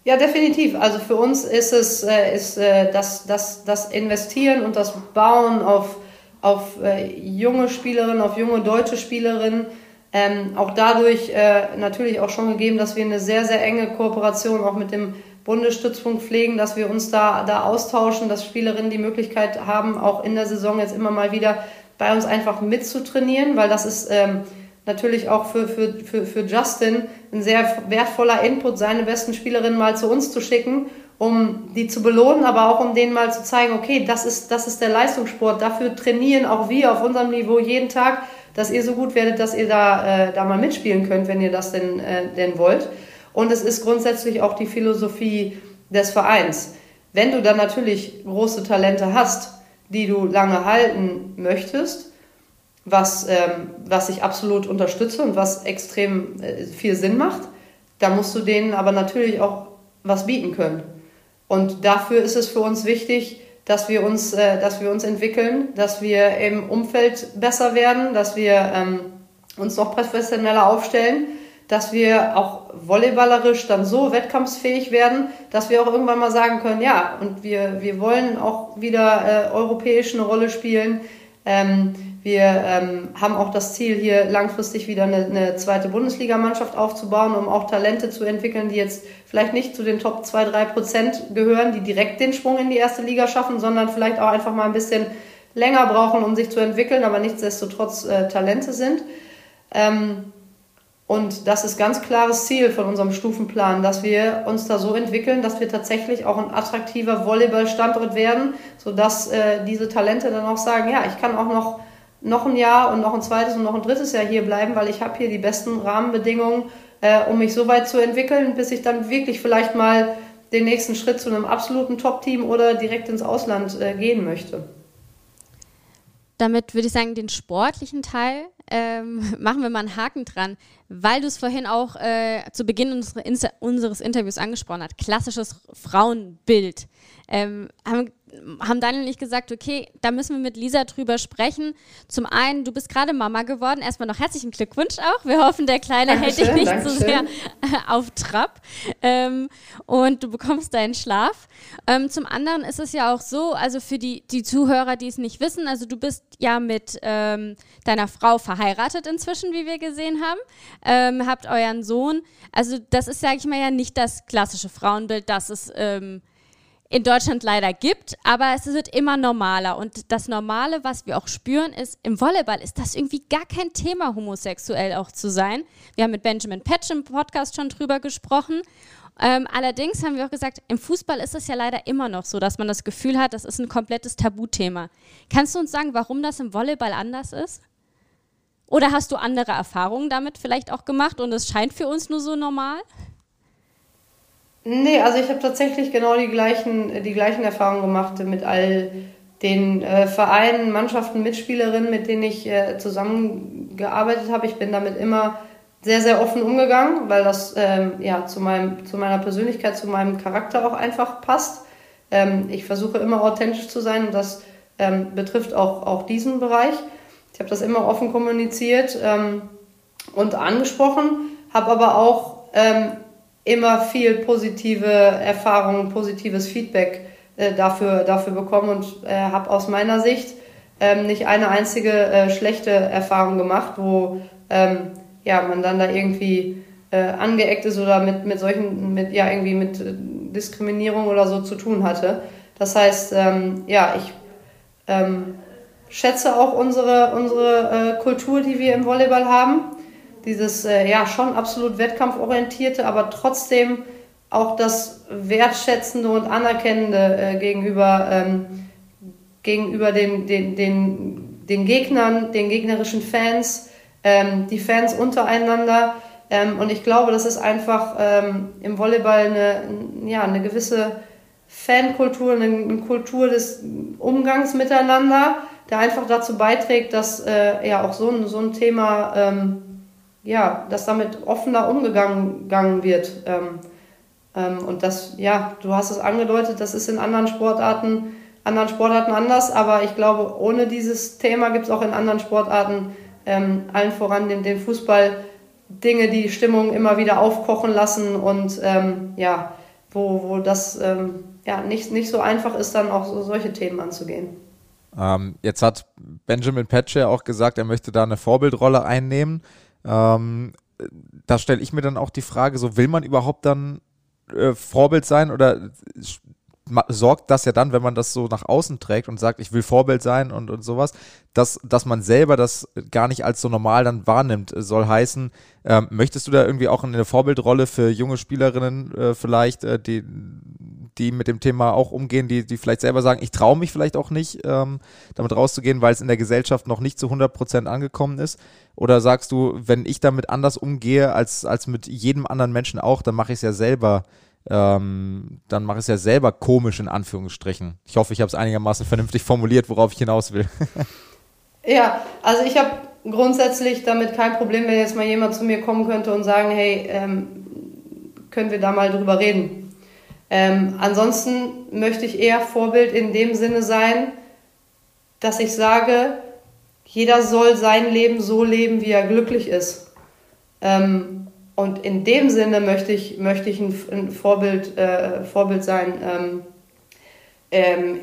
D: Ja, definitiv. Also für uns ist es äh, ist, äh, das, das, das Investieren und das Bauen auf, auf junge Spielerinnen, auf junge deutsche Spielerinnen, ähm, auch dadurch äh, natürlich auch schon gegeben, dass wir eine sehr, sehr enge Kooperation auch mit dem Bundesstützpunkt pflegen, dass wir uns da, da austauschen, dass Spielerinnen die Möglichkeit haben, auch in der Saison jetzt immer mal wieder bei uns einfach mitzutrainieren, weil das ist ähm, natürlich auch für, für, für, für Justin ein sehr wertvoller Input, seine besten Spielerinnen mal zu uns zu schicken, um die zu belohnen, aber auch um denen mal zu zeigen, okay, das ist, das ist der Leistungssport, dafür trainieren auch wir auf unserem Niveau jeden Tag, dass ihr so gut werdet, dass ihr da, äh, da mal mitspielen könnt, wenn ihr das denn, äh, denn wollt. Und es ist grundsätzlich auch die Philosophie des Vereins. Wenn du dann natürlich große Talente hast, die du lange halten möchtest, was, ähm, was ich absolut unterstütze und was extrem äh, viel Sinn macht, da musst du denen aber natürlich auch was bieten können. Und dafür ist es für uns wichtig, dass wir uns, äh, dass wir uns entwickeln, dass wir im Umfeld besser werden, dass wir ähm, uns noch professioneller aufstellen, dass wir auch volleyballerisch dann so wettkampfsfähig werden, dass wir auch irgendwann mal sagen können, ja, und wir, wir wollen auch wieder äh, europäisch eine Rolle spielen. Ähm, wir ähm, haben auch das Ziel, hier langfristig wieder eine, eine zweite Bundesligamannschaft aufzubauen, um auch Talente zu entwickeln, die jetzt vielleicht nicht zu den Top 2, 3 Prozent gehören, die direkt den Sprung in die erste Liga schaffen, sondern vielleicht auch einfach mal ein bisschen länger brauchen, um sich zu entwickeln, aber nichtsdestotrotz äh, Talente sind. Ähm, und das ist ganz klares Ziel von unserem Stufenplan, dass wir uns da so entwickeln, dass wir tatsächlich auch ein attraktiver Volleyballstandort werden, sodass äh, diese Talente dann auch sagen, ja, ich kann auch noch noch ein Jahr und noch ein zweites und noch ein drittes Jahr hier bleiben, weil ich habe hier die besten Rahmenbedingungen, äh, um mich so weit zu entwickeln, bis ich dann wirklich vielleicht mal den nächsten Schritt zu einem absoluten Top-Team oder direkt ins Ausland äh, gehen möchte.
B: Damit würde ich sagen, den sportlichen Teil ähm, *laughs* machen wir mal einen Haken dran, weil du es vorhin auch äh, zu Beginn unseres, unseres Interviews angesprochen hast. Klassisches Frauenbild. Ähm, haben haben Daniel und ich gesagt, okay, da müssen wir mit Lisa drüber sprechen. Zum einen, du bist gerade Mama geworden. Erstmal noch herzlichen Glückwunsch auch. Wir hoffen, der Kleine Dankeschön, hält dich nicht Dankeschön. so sehr äh, auf Trab. Ähm, und du bekommst deinen Schlaf. Ähm, zum anderen ist es ja auch so, also für die, die Zuhörer, die es nicht wissen, also du bist ja mit ähm, deiner Frau verheiratet inzwischen, wie wir gesehen haben. Ähm, habt euren Sohn. Also das ist, sage ich mal, ja nicht das klassische Frauenbild, das es ähm, in Deutschland leider gibt, aber es wird immer normaler. Und das Normale, was wir auch spüren, ist, im Volleyball ist das irgendwie gar kein Thema, homosexuell auch zu sein. Wir haben mit Benjamin Patch im Podcast schon drüber gesprochen. Ähm, allerdings haben wir auch gesagt, im Fußball ist es ja leider immer noch so, dass man das Gefühl hat, das ist ein komplettes Tabuthema. Kannst du uns sagen, warum das im Volleyball anders ist? Oder hast du andere Erfahrungen damit vielleicht auch gemacht und es scheint für uns nur so normal?
D: Nee, also ich habe tatsächlich genau die gleichen, die gleichen Erfahrungen gemacht mit all den äh, Vereinen, Mannschaften, Mitspielerinnen, mit denen ich äh, zusammengearbeitet habe. Ich bin damit immer sehr, sehr offen umgegangen, weil das ähm, ja, zu, meinem, zu meiner Persönlichkeit, zu meinem Charakter auch einfach passt. Ähm, ich versuche immer authentisch zu sein und das ähm, betrifft auch, auch diesen Bereich. Ich habe das immer offen kommuniziert ähm, und angesprochen, habe aber auch ähm, immer viel positive Erfahrungen, positives Feedback äh, dafür, dafür bekommen und äh, habe aus meiner Sicht ähm, nicht eine einzige äh, schlechte Erfahrung gemacht, wo ähm, ja, man dann da irgendwie äh, angeeckt ist oder mit, mit solchen, mit, ja, irgendwie mit äh, Diskriminierung oder so zu tun hatte. Das heißt, ähm, ja, ich ähm, schätze auch unsere, unsere äh, Kultur, die wir im Volleyball haben dieses äh, ja schon absolut wettkampforientierte, aber trotzdem auch das wertschätzende und anerkennende äh, gegenüber, ähm, gegenüber den, den, den, den Gegnern, den gegnerischen Fans, ähm, die Fans untereinander. Ähm, und ich glaube, das ist einfach ähm, im Volleyball eine, ja, eine gewisse Fankultur, eine, eine Kultur des Umgangs miteinander, der einfach dazu beiträgt, dass äh, ja auch so ein, so ein Thema ähm, ja, dass damit offener umgegangen wird. Ähm, ähm, und das, ja, du hast es angedeutet, das ist in anderen Sportarten, anderen Sportarten anders, aber ich glaube, ohne dieses Thema gibt es auch in anderen Sportarten, ähm, allen voran den, den Fußball, Dinge, die Stimmung immer wieder aufkochen lassen und ähm, ja, wo, wo das ähm, ja, nicht, nicht so einfach ist, dann auch so, solche Themen anzugehen.
C: Ähm, jetzt hat Benjamin Patcher auch gesagt, er möchte da eine Vorbildrolle einnehmen. Ähm, da stelle ich mir dann auch die Frage, so will man überhaupt dann äh, Vorbild sein oder sorgt das ja dann, wenn man das so nach außen trägt und sagt, ich will Vorbild sein und, und sowas, dass, dass man selber das gar nicht als so normal dann wahrnimmt. Soll heißen, ähm, möchtest du da irgendwie auch eine Vorbildrolle für junge Spielerinnen äh, vielleicht, äh, die, die mit dem Thema auch umgehen, die, die vielleicht selber sagen, ich traue mich vielleicht auch nicht, ähm, damit rauszugehen, weil es in der Gesellschaft noch nicht zu 100 Prozent angekommen ist? Oder sagst du, wenn ich damit anders umgehe als, als mit jedem anderen Menschen auch, dann mache ich es ja selber ähm, dann mache ich es ja selber komisch in Anführungsstrichen. Ich hoffe, ich habe es einigermaßen vernünftig formuliert, worauf ich hinaus will. *laughs*
D: ja, also ich habe grundsätzlich damit kein Problem, wenn jetzt mal jemand zu mir kommen könnte und sagen, hey, ähm, können wir da mal drüber reden. Ähm, ansonsten möchte ich eher Vorbild in dem Sinne sein, dass ich sage, jeder soll sein Leben so leben, wie er glücklich ist. Ähm, und in dem Sinne möchte ich, möchte ich ein, ein Vorbild, äh, Vorbild sein. Ähm, ähm,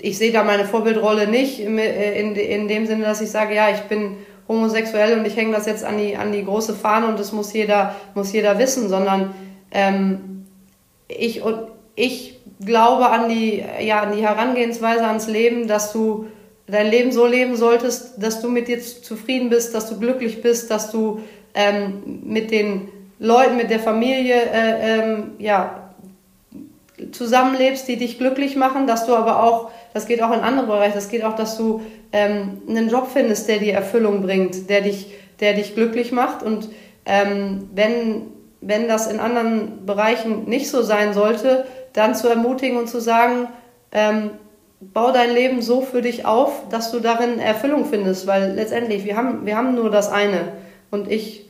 D: ich, sehe da meine Vorbildrolle nicht in, in, in dem Sinne, dass ich sage, ja, ich bin homosexuell und ich hänge das jetzt an die, an die große Fahne und das muss jeder, muss jeder wissen, sondern ähm, ich, und ich glaube an die, ja, an die Herangehensweise ans Leben, dass du dein Leben so leben solltest, dass du mit dir zufrieden bist, dass du glücklich bist, dass du ähm, mit den Leuten, mit der Familie äh, ähm, ja, zusammenlebst, die dich glücklich machen, dass du aber auch, das geht auch in andere Bereiche, das geht auch, dass du ähm, einen Job findest, der dir Erfüllung bringt, der dich, der dich glücklich macht. Und ähm, wenn, wenn das in anderen Bereichen nicht so sein sollte, dann zu ermutigen und zu sagen, ähm, bau dein Leben so für dich auf, dass du darin Erfüllung findest, weil letztendlich, wir haben, wir haben nur das eine. Und ich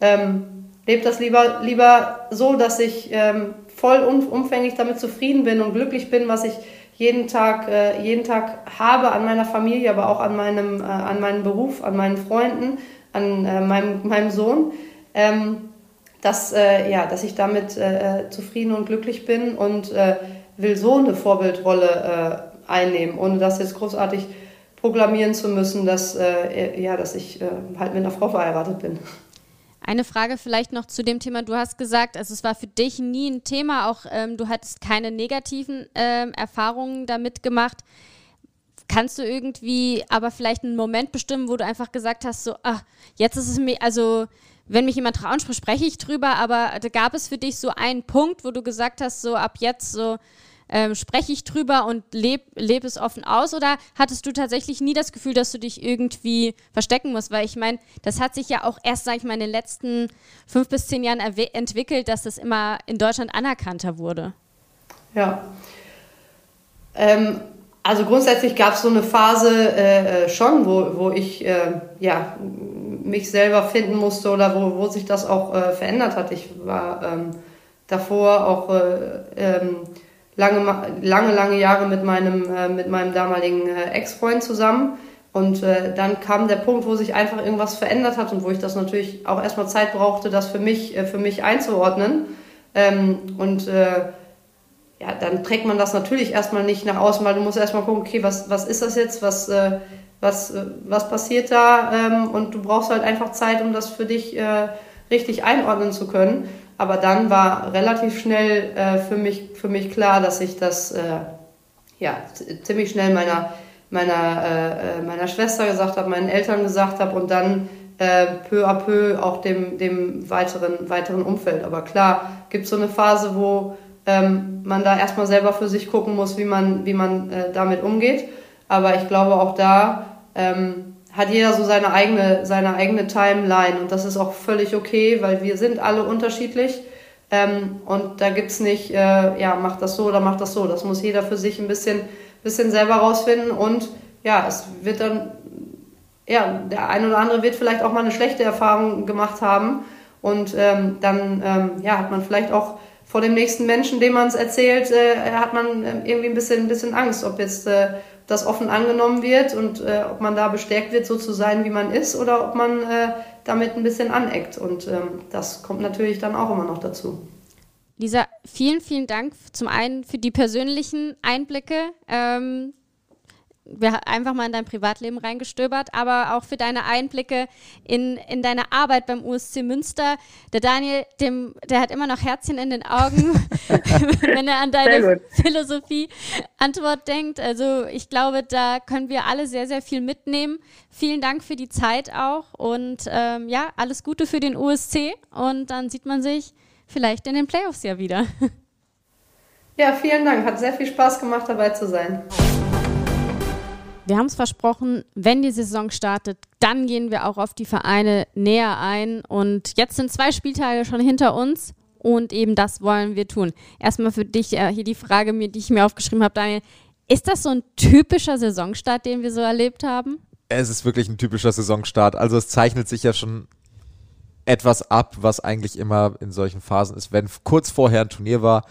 D: ähm, lebe das lieber, lieber so, dass ich ähm, voll umfänglich damit zufrieden bin und glücklich bin, was ich jeden Tag, äh, jeden Tag habe an meiner Familie, aber auch an meinem, äh, an meinem Beruf, an meinen Freunden, an äh, meinem, meinem Sohn, ähm, dass, äh, ja, dass ich damit äh, äh, zufrieden und glücklich bin und will so eine Vorbildrolle einnehmen, ohne das jetzt großartig proklamieren zu müssen, dass, ja, dass ich halt mit einer Frau verheiratet bin.
B: Eine Frage vielleicht noch zu dem Thema. Du hast gesagt, also es war für dich nie ein Thema, auch ähm, du hattest keine negativen ähm, Erfahrungen damit gemacht. Kannst du irgendwie aber vielleicht einen Moment bestimmen, wo du einfach gesagt hast, so, ach, jetzt ist es mir, also wenn mich jemand spricht, spreche ich drüber, aber gab es für dich so einen Punkt, wo du gesagt hast, so ab jetzt so, ähm, spreche ich drüber und lebe leb es offen aus? Oder hattest du tatsächlich nie das Gefühl, dass du dich irgendwie verstecken musst? Weil ich meine, das hat sich ja auch erst, sag ich mal, in den letzten fünf bis zehn Jahren entwickelt, dass das immer in Deutschland anerkannter wurde.
D: Ja. Ähm, also grundsätzlich gab es so eine Phase äh, äh, schon, wo, wo ich äh, ja, mich selber finden musste oder wo, wo sich das auch äh, verändert hat. Ich war ähm, davor auch äh, ähm, lange, lange, lange Jahre mit meinem, äh, mit meinem damaligen Ex-Freund zusammen. Und dann kam der Punkt, wo sich einfach irgendwas verändert hat und wo ich das natürlich auch erstmal Zeit brauchte, das für mich, für mich einzuordnen. Ähm, und äh, ja, dann trägt man das natürlich erstmal nicht nach außen, weil du musst erstmal gucken, okay, was, was ist das jetzt, was, äh, was, äh, was passiert da? Ähm, und du brauchst halt einfach Zeit, um das für dich äh, richtig einordnen zu können. Aber dann war relativ schnell äh, für, mich, für mich klar, dass ich das äh, ja, ziemlich schnell meiner, meiner, äh, äh, meiner Schwester gesagt habe, meinen Eltern gesagt habe und dann äh, peu à peu auch dem, dem weiteren, weiteren Umfeld. Aber klar, gibt es so eine Phase, wo ähm, man da erstmal selber für sich gucken muss, wie man, wie man äh, damit umgeht. Aber ich glaube auch da, ähm, hat jeder so seine eigene, seine eigene Timeline und das ist auch völlig okay, weil wir sind alle unterschiedlich. Ähm, und da gibt's nicht, äh, ja, mach das so oder mach das so. Das muss jeder für sich ein bisschen, bisschen selber rausfinden und ja, es wird dann, ja, der eine oder andere wird vielleicht auch mal eine schlechte Erfahrung gemacht haben und ähm, dann, ähm, ja, hat man vielleicht auch vor dem nächsten Menschen, dem man es erzählt, äh, hat man äh, irgendwie ein bisschen, ein bisschen Angst, ob jetzt äh, das offen angenommen wird und äh, ob man da bestärkt wird, so zu sein, wie man ist, oder ob man äh, damit ein bisschen aneckt. Und ähm, das kommt natürlich dann auch immer noch dazu.
B: Lisa, vielen, vielen Dank zum einen für die persönlichen Einblicke. Ähm, wir einfach mal in dein Privatleben reingestöbert, aber auch für deine Einblicke in, in deine Arbeit beim USC Münster. Der Daniel, dem, der hat immer noch Herzchen in den Augen, *laughs* wenn er an deine Philosophie-Antwort denkt. Also ich glaube, da können wir alle sehr, sehr viel mitnehmen. Vielen Dank für die Zeit auch und ähm, ja, alles Gute für den USC und dann sieht man sich vielleicht in den Playoffs ja wieder.
D: Ja, vielen Dank. Hat sehr viel Spaß gemacht, dabei zu sein.
B: Wir haben es versprochen, wenn die Saison startet, dann gehen wir auch auf die Vereine näher ein. Und jetzt sind zwei Spieltage schon hinter uns. Und eben das wollen wir tun. Erstmal für dich äh, hier die Frage, die ich mir aufgeschrieben habe, Daniel. Ist das so ein typischer Saisonstart, den wir so erlebt haben?
C: Es ist wirklich ein typischer Saisonstart. Also es zeichnet sich ja schon etwas ab, was eigentlich immer in solchen Phasen ist. Wenn kurz vorher ein Turnier war,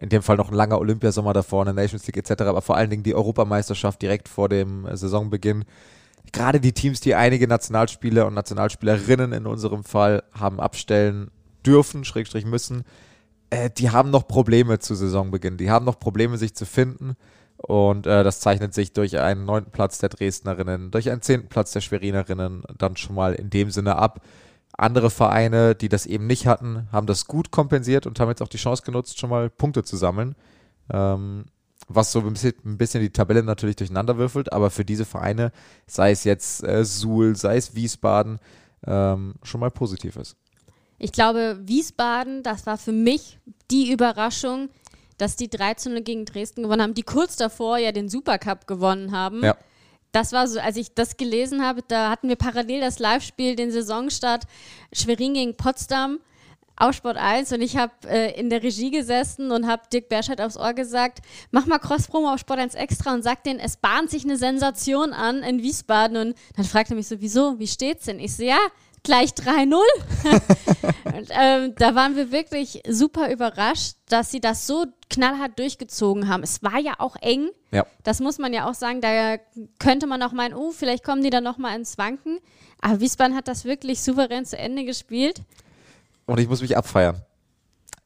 C: in dem Fall noch ein langer Olympiasommer davor, eine Nations League etc., aber vor allen Dingen die Europameisterschaft direkt vor dem Saisonbeginn. Gerade die Teams, die einige Nationalspieler und Nationalspielerinnen in unserem Fall haben abstellen dürfen, Schrägstrich müssen, äh, die haben noch Probleme zu Saisonbeginn. Die haben noch Probleme, sich zu finden. Und äh, das zeichnet sich durch einen neunten Platz der Dresdnerinnen, durch einen zehnten Platz der Schwerinerinnen dann schon mal in dem Sinne ab. Andere Vereine, die das eben nicht hatten, haben das gut kompensiert und haben jetzt auch die Chance genutzt, schon mal Punkte zu sammeln. Ähm, was so ein bisschen, ein bisschen, die Tabelle natürlich durcheinander würfelt, aber für diese Vereine, sei es jetzt äh, Suhl, sei es Wiesbaden, ähm, schon mal positiv ist.
B: Ich glaube, Wiesbaden, das war für mich die Überraschung, dass die 13 gegen Dresden gewonnen haben, die kurz davor ja den Supercup gewonnen haben. Ja. Das war so, als ich das gelesen habe, da hatten wir parallel das Live-Spiel, den Saisonstart Schwerin gegen Potsdam auf Sport 1 und ich habe äh, in der Regie gesessen und habe Dirk Berscheid aufs Ohr gesagt, mach mal Cross-Promo auf Sport 1 extra und sag denen, es bahnt sich eine Sensation an in Wiesbaden. Und dann fragte er mich so, wieso, wie steht's denn? Ich so, ja, gleich 3-0. *laughs* ähm, da waren wir wirklich super überrascht, dass sie das so knallhart durchgezogen haben. Es war ja auch eng. Ja. Das muss man ja auch sagen. Da könnte man auch meinen, oh, vielleicht kommen die dann nochmal ins Wanken. Aber Wiesbaden hat das wirklich souverän zu Ende gespielt.
C: Und ich muss mich abfeiern.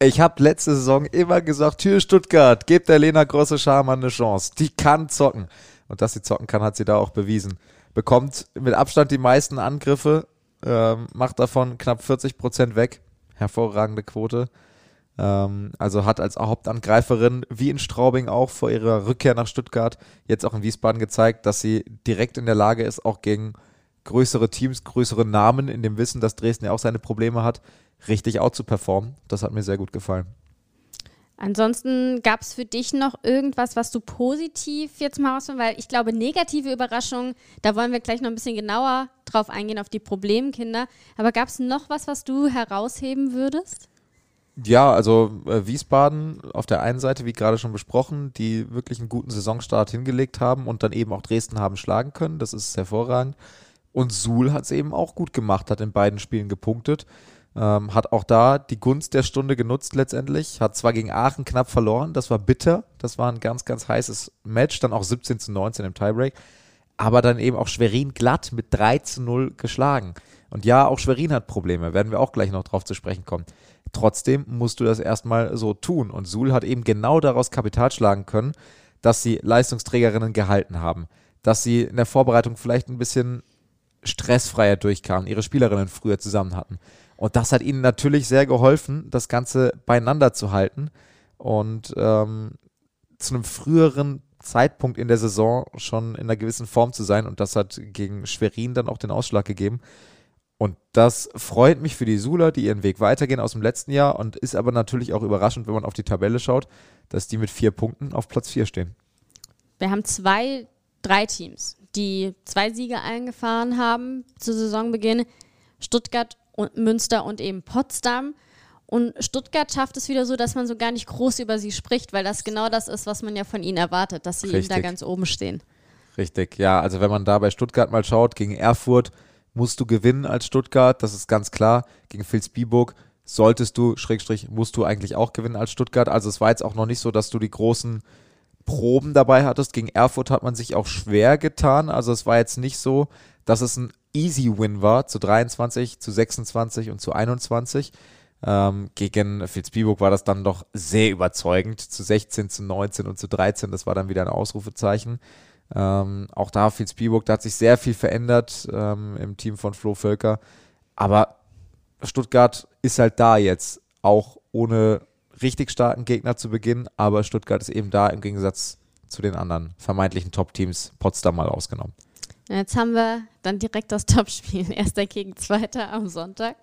C: Ich habe letzte Saison immer gesagt, Tür Stuttgart, gebt der Lena Grosse Scharmann eine Chance. Die kann zocken. Und dass sie zocken kann, hat sie da auch bewiesen. Bekommt mit Abstand die meisten Angriffe, ähm, macht davon knapp 40 Prozent weg. Hervorragende Quote. Ähm, also hat als Hauptangreiferin, wie in Straubing auch vor ihrer Rückkehr nach Stuttgart, jetzt auch in Wiesbaden gezeigt, dass sie direkt in der Lage ist, auch gegen größere Teams, größere Namen, in dem Wissen, dass Dresden ja auch seine Probleme hat, richtig out zu performen. Das hat mir sehr gut gefallen.
B: Ansonsten gab es für dich noch irgendwas, was du positiv jetzt mal rausfindest? Weil ich glaube, negative Überraschungen, da wollen wir gleich noch ein bisschen genauer drauf eingehen, auf die Problemkinder. Aber gab es noch was, was du herausheben würdest?
C: Ja, also äh, Wiesbaden auf der einen Seite, wie gerade schon besprochen, die wirklich einen guten Saisonstart hingelegt haben und dann eben auch Dresden haben schlagen können. Das ist hervorragend. Und Suhl hat es eben auch gut gemacht, hat in beiden Spielen gepunktet. Ähm, hat auch da die Gunst der Stunde genutzt letztendlich. Hat zwar gegen Aachen knapp verloren, das war bitter. Das war ein ganz, ganz heißes Match, dann auch 17 zu 19 im Tiebreak. Aber dann eben auch Schwerin glatt mit 3 zu 0 geschlagen. Und ja, auch Schwerin hat Probleme, werden wir auch gleich noch drauf zu sprechen kommen. Trotzdem musst du das erstmal so tun. Und Suhl hat eben genau daraus Kapital schlagen können, dass sie Leistungsträgerinnen gehalten haben. Dass sie in der Vorbereitung vielleicht ein bisschen stressfreier durchkamen, ihre Spielerinnen früher zusammen hatten und das hat ihnen natürlich sehr geholfen, das Ganze beieinander zu halten und ähm, zu einem früheren Zeitpunkt in der Saison schon in einer gewissen Form zu sein. Und das hat gegen Schwerin dann auch den Ausschlag gegeben. Und das freut mich für die Sula, die ihren Weg weitergehen aus dem letzten Jahr und ist aber natürlich auch überraschend, wenn man auf die Tabelle schaut, dass die mit vier Punkten auf Platz vier stehen.
B: Wir haben zwei, drei Teams, die zwei Siege eingefahren haben zu Saisonbeginn. Stuttgart und Münster und eben Potsdam. Und Stuttgart schafft es wieder so, dass man so gar nicht groß über sie spricht, weil das genau das ist, was man ja von ihnen erwartet, dass sie Richtig. eben da ganz oben stehen.
C: Richtig, ja. Also wenn man da bei Stuttgart mal schaut, gegen Erfurt musst du gewinnen als Stuttgart, das ist ganz klar. Gegen Vilsbiburg solltest du, Schrägstrich, musst du eigentlich auch gewinnen als Stuttgart. Also es war jetzt auch noch nicht so, dass du die großen Proben dabei hattest. Gegen Erfurt hat man sich auch schwer getan. Also es war jetzt nicht so, dass es ein easy Win war, zu 23, zu 26 und zu 21. Ähm, gegen Fitzbiburg war das dann doch sehr überzeugend, zu 16, zu 19 und zu 13. Das war dann wieder ein Ausrufezeichen. Ähm, auch da Fitzbiburg, da hat sich sehr viel verändert ähm, im Team von Flo Völker. Aber Stuttgart ist halt da jetzt, auch ohne richtig starken Gegner zu Beginn. Aber Stuttgart ist eben da im Gegensatz zu den anderen vermeintlichen Top-Teams, Potsdam mal ausgenommen.
B: Jetzt haben wir dann direkt das *laughs* Topspiel, erster gegen zweiter am Sonntag.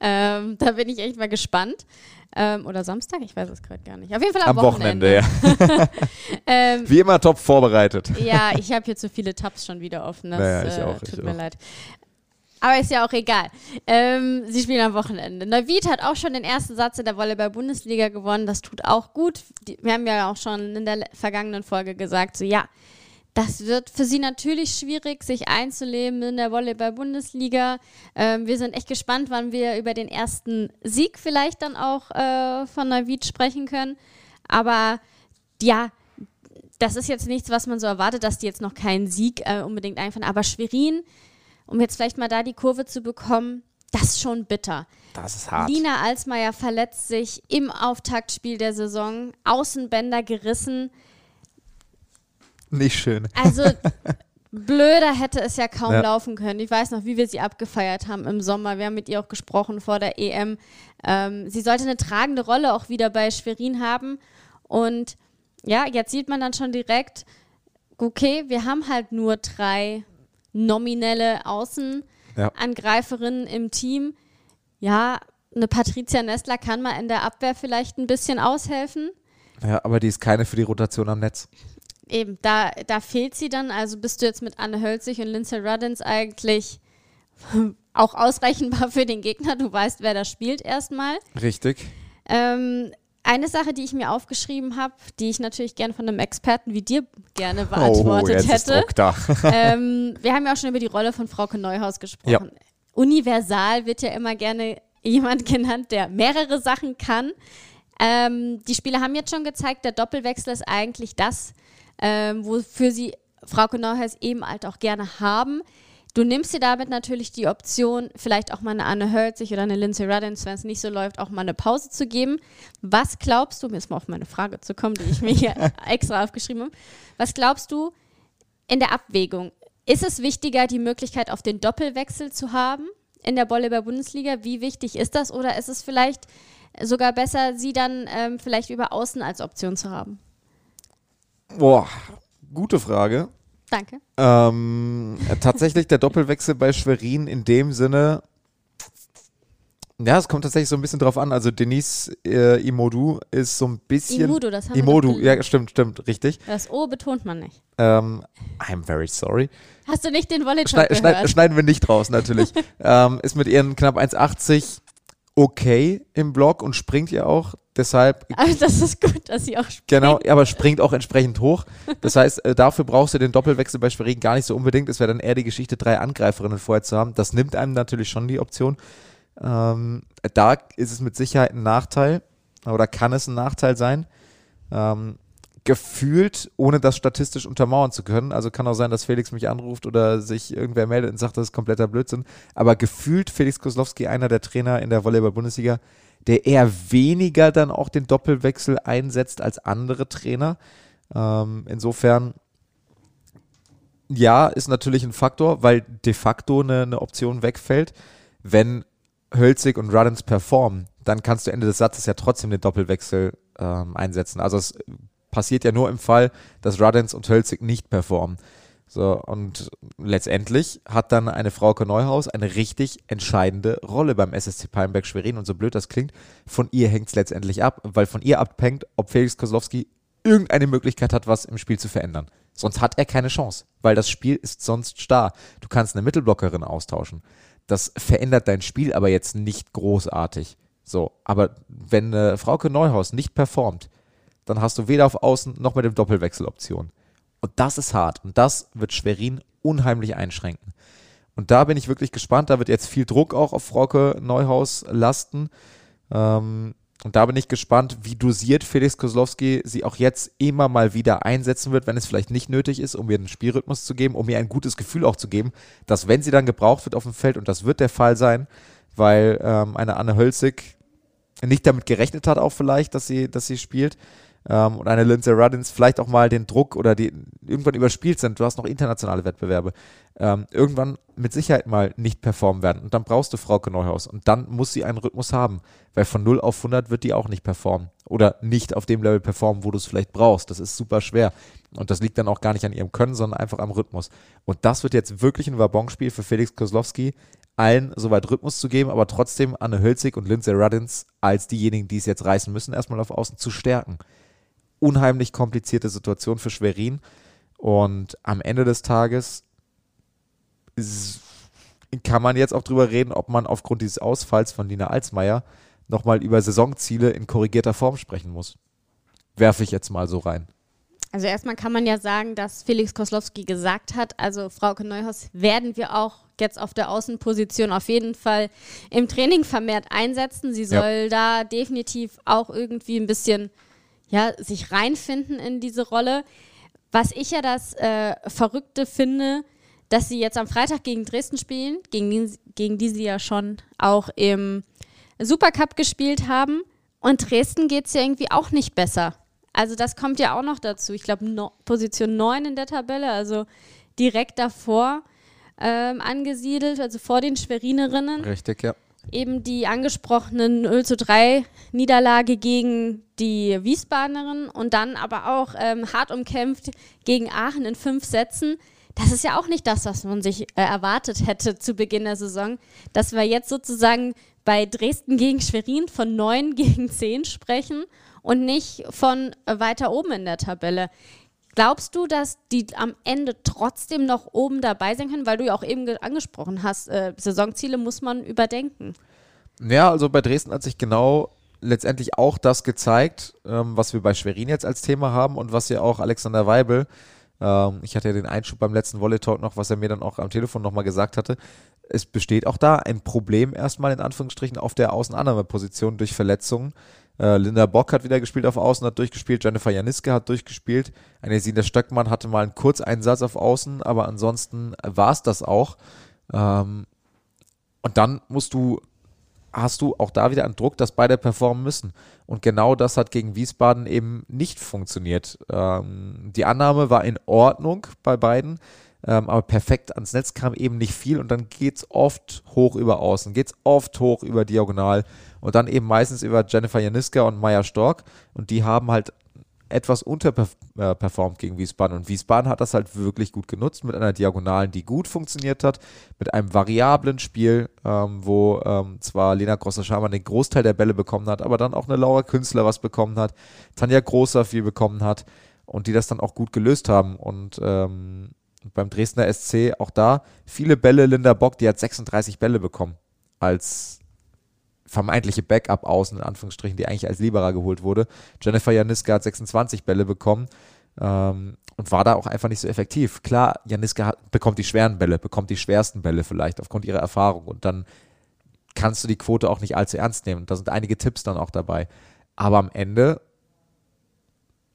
B: Ähm, da bin ich echt mal gespannt. Ähm, oder Samstag, ich weiß es gerade gar nicht. Auf jeden Fall am, am Wochenende.
C: Wochenende ja. *laughs* *laughs* ähm, Wie immer top vorbereitet.
B: Ja, ich habe hier zu viele Tabs schon wieder offen. Das
C: naja, ich äh, auch,
B: tut
C: ich
B: mir
C: auch.
B: leid. Aber ist ja auch egal. Ähm, sie spielen am Wochenende. Neuwied hat auch schon den ersten Satz in der Volleyball-Bundesliga gewonnen. Das tut auch gut. Die, wir haben ja auch schon in der vergangenen Folge gesagt, so ja, das wird für sie natürlich schwierig, sich einzuleben in der Volleyball-Bundesliga. Ähm, wir sind echt gespannt, wann wir über den ersten Sieg vielleicht dann auch äh, von Neuwied sprechen können. Aber ja, das ist jetzt nichts, was man so erwartet, dass die jetzt noch keinen Sieg äh, unbedingt einfahren. Aber Schwerin, um jetzt vielleicht mal da die Kurve zu bekommen, das ist schon bitter.
C: Das ist hart.
B: Lina Alsmeier verletzt sich im Auftaktspiel der Saison, Außenbänder gerissen.
C: Nicht schön.
B: Also blöder hätte es ja kaum ja. laufen können. Ich weiß noch, wie wir sie abgefeiert haben im Sommer. Wir haben mit ihr auch gesprochen vor der EM. Ähm, sie sollte eine tragende Rolle auch wieder bei Schwerin haben. Und ja, jetzt sieht man dann schon direkt, okay, wir haben halt nur drei nominelle Außenangreiferinnen ja. im Team. Ja, eine Patricia Nestler kann mal in der Abwehr vielleicht ein bisschen aushelfen.
C: Ja, aber die ist keine für die Rotation am Netz.
B: Eben, da, da fehlt sie dann. Also bist du jetzt mit Anne Hölzig und Lindsay Ruddins eigentlich *laughs* auch ausrechenbar für den Gegner. Du weißt, wer da spielt erstmal.
C: Richtig.
B: Ähm, eine Sache, die ich mir aufgeschrieben habe, die ich natürlich gerne von einem Experten wie dir gerne beantwortet oh, hätte. *laughs* Ähm, wir haben ja auch schon über die Rolle von Frauke Neuhaus gesprochen. Ja. Universal wird ja immer gerne jemand genannt, der mehrere Sachen kann. Ähm, die Spieler haben jetzt schon gezeigt, der Doppelwechsel ist eigentlich das, ähm, wofür sie Frauke Neuhaus eben halt auch gerne haben. Du nimmst dir damit natürlich die Option, vielleicht auch mal eine Anne Hölzig oder eine Lindsay Ruddins, wenn es nicht so läuft, auch mal eine Pause zu geben. Was glaubst du, um jetzt mal auf meine Frage zu kommen, die ich mir hier *laughs* extra aufgeschrieben habe, was glaubst du in der Abwägung? Ist es wichtiger, die Möglichkeit auf den Doppelwechsel zu haben in der Volleyball-Bundesliga? Wie wichtig ist das? Oder ist es vielleicht sogar besser, sie dann ähm, vielleicht über Außen als Option zu haben?
C: Boah, gute Frage.
B: Danke.
C: Ähm, tatsächlich der Doppelwechsel bei Schwerin in dem Sinne, ja, es kommt tatsächlich so ein bisschen drauf an. Also Denise äh, Imodu ist so ein bisschen.
B: Imudu, das haben
C: Imodu, wir ja, stimmt, stimmt, richtig.
B: Das O betont man nicht.
C: Ähm, I'm very sorry.
B: Hast du nicht den Volley schneid,
C: schneid, Schneiden wir nicht raus, natürlich. *laughs* ähm, ist mit ihren knapp 1,80 okay im Block und springt ja auch. Deshalb.
B: Aber *laughs* das ist gut, dass sie auch springt.
C: Genau, aber springt auch entsprechend hoch. Das heißt, äh, dafür brauchst du den Doppelwechsel bei Schwerin gar nicht so unbedingt. Es wäre dann eher die Geschichte, drei Angreiferinnen vorher zu haben. Das nimmt einem natürlich schon die Option. Ähm, da ist es mit Sicherheit ein Nachteil oder kann es ein Nachteil sein. Ähm, gefühlt, ohne das statistisch untermauern zu können. Also kann auch sein, dass Felix mich anruft oder sich irgendwer meldet und sagt, das ist kompletter Blödsinn. Aber gefühlt Felix Koslowski, einer der Trainer in der Volleyball-Bundesliga, der eher weniger dann auch den Doppelwechsel einsetzt als andere Trainer. Ähm, insofern, ja, ist natürlich ein Faktor, weil de facto eine, eine Option wegfällt. Wenn Hölzig und Ruddens performen, dann kannst du Ende des Satzes ja trotzdem den Doppelwechsel ähm, einsetzen. Also es passiert ja nur im Fall, dass Ruddens und Hölzig nicht performen. So, und letztendlich hat dann eine Frauke Neuhaus eine richtig entscheidende Rolle beim SSC Palmberg Schwerin. Und so blöd das klingt, von ihr hängt es letztendlich ab, weil von ihr abhängt, ob Felix Kozlowski irgendeine Möglichkeit hat, was im Spiel zu verändern. Sonst hat er keine Chance, weil das Spiel ist sonst starr. Du kannst eine Mittelblockerin austauschen. Das verändert dein Spiel aber jetzt nicht großartig. So, aber wenn eine Frauke Neuhaus nicht performt, dann hast du weder auf Außen noch mit dem Doppelwechsel Option. Und das ist hart. Und das wird Schwerin unheimlich einschränken. Und da bin ich wirklich gespannt. Da wird jetzt viel Druck auch auf Frauke Neuhaus lasten. Ähm, und da bin ich gespannt, wie dosiert Felix Kozlowski sie auch jetzt immer mal wieder einsetzen wird, wenn es vielleicht nicht nötig ist, um ihr einen Spielrhythmus zu geben, um ihr ein gutes Gefühl auch zu geben, dass wenn sie dann gebraucht wird auf dem Feld, und das wird der Fall sein, weil ähm, eine Anne Hölzig nicht damit gerechnet hat, auch vielleicht, dass sie, dass sie spielt, ähm, und eine Lindsay Ruddins vielleicht auch mal den Druck oder die irgendwann überspielt sind, du hast noch internationale Wettbewerbe, ähm, irgendwann mit Sicherheit mal nicht performen werden. Und dann brauchst du Frauke Neuhaus. Und dann muss sie einen Rhythmus haben, weil von 0 auf 100 wird die auch nicht performen. Oder nicht auf dem Level performen, wo du es vielleicht brauchst. Das ist super schwer. Und das liegt dann auch gar nicht an ihrem Können, sondern einfach am Rhythmus. Und das wird jetzt wirklich ein Wabonspiel für Felix Kozlowski, allen soweit Rhythmus zu geben, aber trotzdem Anne Hölzig und Lindsay Ruddins als diejenigen, die es jetzt reißen müssen, erstmal auf Außen zu stärken unheimlich komplizierte Situation für Schwerin. Und am Ende des Tages kann man jetzt auch drüber reden, ob man aufgrund dieses Ausfalls von Lina Alsmeier nochmal über Saisonziele in korrigierter Form sprechen muss. Werfe ich jetzt mal so rein.
B: Also erstmal kann man ja sagen, dass Felix Koslowski gesagt hat, also Frauke Neuhaus werden wir auch jetzt auf der Außenposition auf jeden Fall im Training vermehrt einsetzen. Sie soll ja. da definitiv auch irgendwie ein bisschen ja, sich reinfinden in diese Rolle. Was ich ja das äh, Verrückte finde, dass sie jetzt am Freitag gegen Dresden spielen, gegen die, gegen die sie ja schon auch im Supercup gespielt haben. Und Dresden geht es ja irgendwie auch nicht besser. Also das kommt ja auch noch dazu. Ich glaube, no, Position 9 in der Tabelle, also direkt davor ähm, angesiedelt, also vor den Schwerinerinnen.
C: Richtig, ja.
B: Eben die angesprochenen 0 zu 3 Niederlage gegen die Wiesbadenerin und dann aber auch ähm, hart umkämpft gegen Aachen in fünf Sätzen. Das ist ja auch nicht das, was man sich äh, erwartet hätte zu Beginn der Saison, dass wir jetzt sozusagen bei Dresden gegen Schwerin von 9 *laughs* gegen 10 sprechen und nicht von weiter oben in der Tabelle. Glaubst du, dass die am Ende trotzdem noch oben dabei sein können, weil du ja auch eben angesprochen hast, äh, Saisonziele muss man überdenken?
C: Ja, also bei Dresden hat sich genau letztendlich auch das gezeigt, ähm, was wir bei Schwerin jetzt als Thema haben und was ja auch Alexander Weibel, ähm, ich hatte ja den Einschub beim letzten Volley Talk noch, was er mir dann auch am Telefon nochmal gesagt hatte, es besteht auch da ein Problem erstmal in Anführungsstrichen auf der Außenannahmeposition durch Verletzungen. Äh, Linda Bock hat wieder gespielt auf Außen, hat durchgespielt. Jennifer Janiske hat durchgespielt. Eine Sina Stöckmann hatte mal einen Kurzeinsatz auf Außen, aber ansonsten war es das auch. Ähm, und dann musst du, hast du auch da wieder einen Druck, dass beide performen müssen. Und genau das hat gegen Wiesbaden eben nicht funktioniert. Ähm, die Annahme war in Ordnung bei beiden. Ähm, aber perfekt ans Netz kam eben nicht viel und dann geht es oft hoch über Außen, geht es oft hoch über Diagonal und dann eben meistens über Jennifer Janiska und Maya Stork. Und die haben halt etwas unterperformt äh, gegen Wiesbaden. Und Wiesbaden hat das halt wirklich gut genutzt mit einer Diagonalen, die gut funktioniert hat, mit einem variablen Spiel, ähm, wo ähm, zwar Lena Grosser-Schamann den Großteil der Bälle bekommen hat, aber dann auch eine Laura Künstler was bekommen hat, Tanja Großer viel bekommen hat und die das dann auch gut gelöst haben. Und ähm, beim Dresdner SC auch da viele Bälle, Linda Bock, die hat 36 Bälle bekommen als vermeintliche Backup außen, in Anführungsstrichen, die eigentlich als Liberer geholt wurde. Jennifer Janiska hat 26 Bälle bekommen ähm, und war da auch einfach nicht so effektiv. Klar, Janiska hat, bekommt die schweren Bälle, bekommt die schwersten Bälle vielleicht aufgrund ihrer Erfahrung und dann kannst du die Quote auch nicht allzu ernst nehmen. Da sind einige Tipps dann auch dabei. Aber am Ende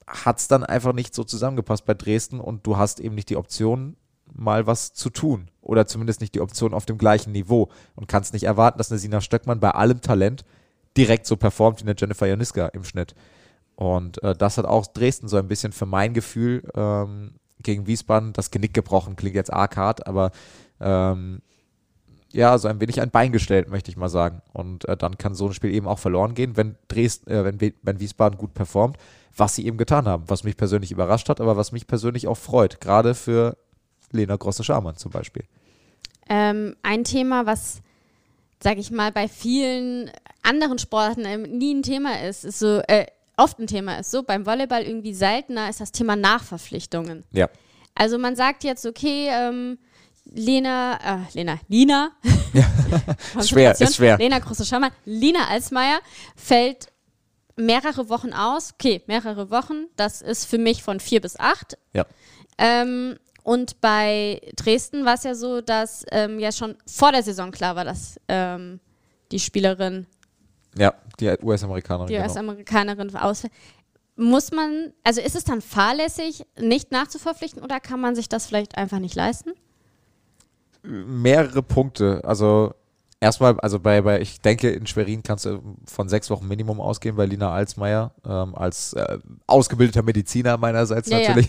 C: hat es dann einfach nicht so zusammengepasst bei Dresden und du hast eben nicht die Option, mal was zu tun. Oder zumindest nicht die Option auf dem gleichen Niveau. Und kannst nicht erwarten, dass eine Sina Stöckmann bei allem Talent direkt so performt wie eine Jennifer Janiska im Schnitt. Und äh, das hat auch Dresden so ein bisschen für mein Gefühl ähm, gegen Wiesbaden das Genick gebrochen. Klingt jetzt arg hart, aber ähm, ja, so ein wenig ein Bein gestellt, möchte ich mal sagen. Und äh, dann kann so ein Spiel eben auch verloren gehen, wenn Dresden, äh, wenn, wenn Wiesbaden gut performt, was sie eben getan haben, was mich persönlich überrascht hat, aber was mich persönlich auch freut, gerade für Lena Grosse-Schamann zum Beispiel.
B: Ähm, ein Thema, was, sage ich mal, bei vielen anderen Sportarten ähm, nie ein Thema ist, ist so, äh, oft ein Thema ist, so beim Volleyball irgendwie seltener, ist das Thema Nachverpflichtungen.
C: Ja.
B: Also man sagt jetzt, okay, ähm, Lena, äh, Lena, Lina, *laughs*
C: ja. *laughs* ist schwer, ist schwer.
B: Lena Große-Schaumann, Lina Alsmeier fällt mehrere Wochen aus. Okay, mehrere Wochen. Das ist für mich von vier bis acht.
C: Ja.
B: Ähm, und bei Dresden war es ja so, dass ähm, ja schon vor der Saison klar war, dass ähm, die Spielerin.
C: Ja, die US-Amerikanerin.
B: Die genau. US-Amerikanerin ausfällt. Muss man, also ist es dann fahrlässig, nicht nachzuverpflichten oder kann man sich das vielleicht einfach nicht leisten?
C: Mehrere Punkte. Also erstmal, also bei, bei, ich denke, in Schwerin kannst du von sechs Wochen Minimum ausgehen bei Lina Alsmeier, ähm, als äh, ausgebildeter Mediziner meinerseits ja, natürlich.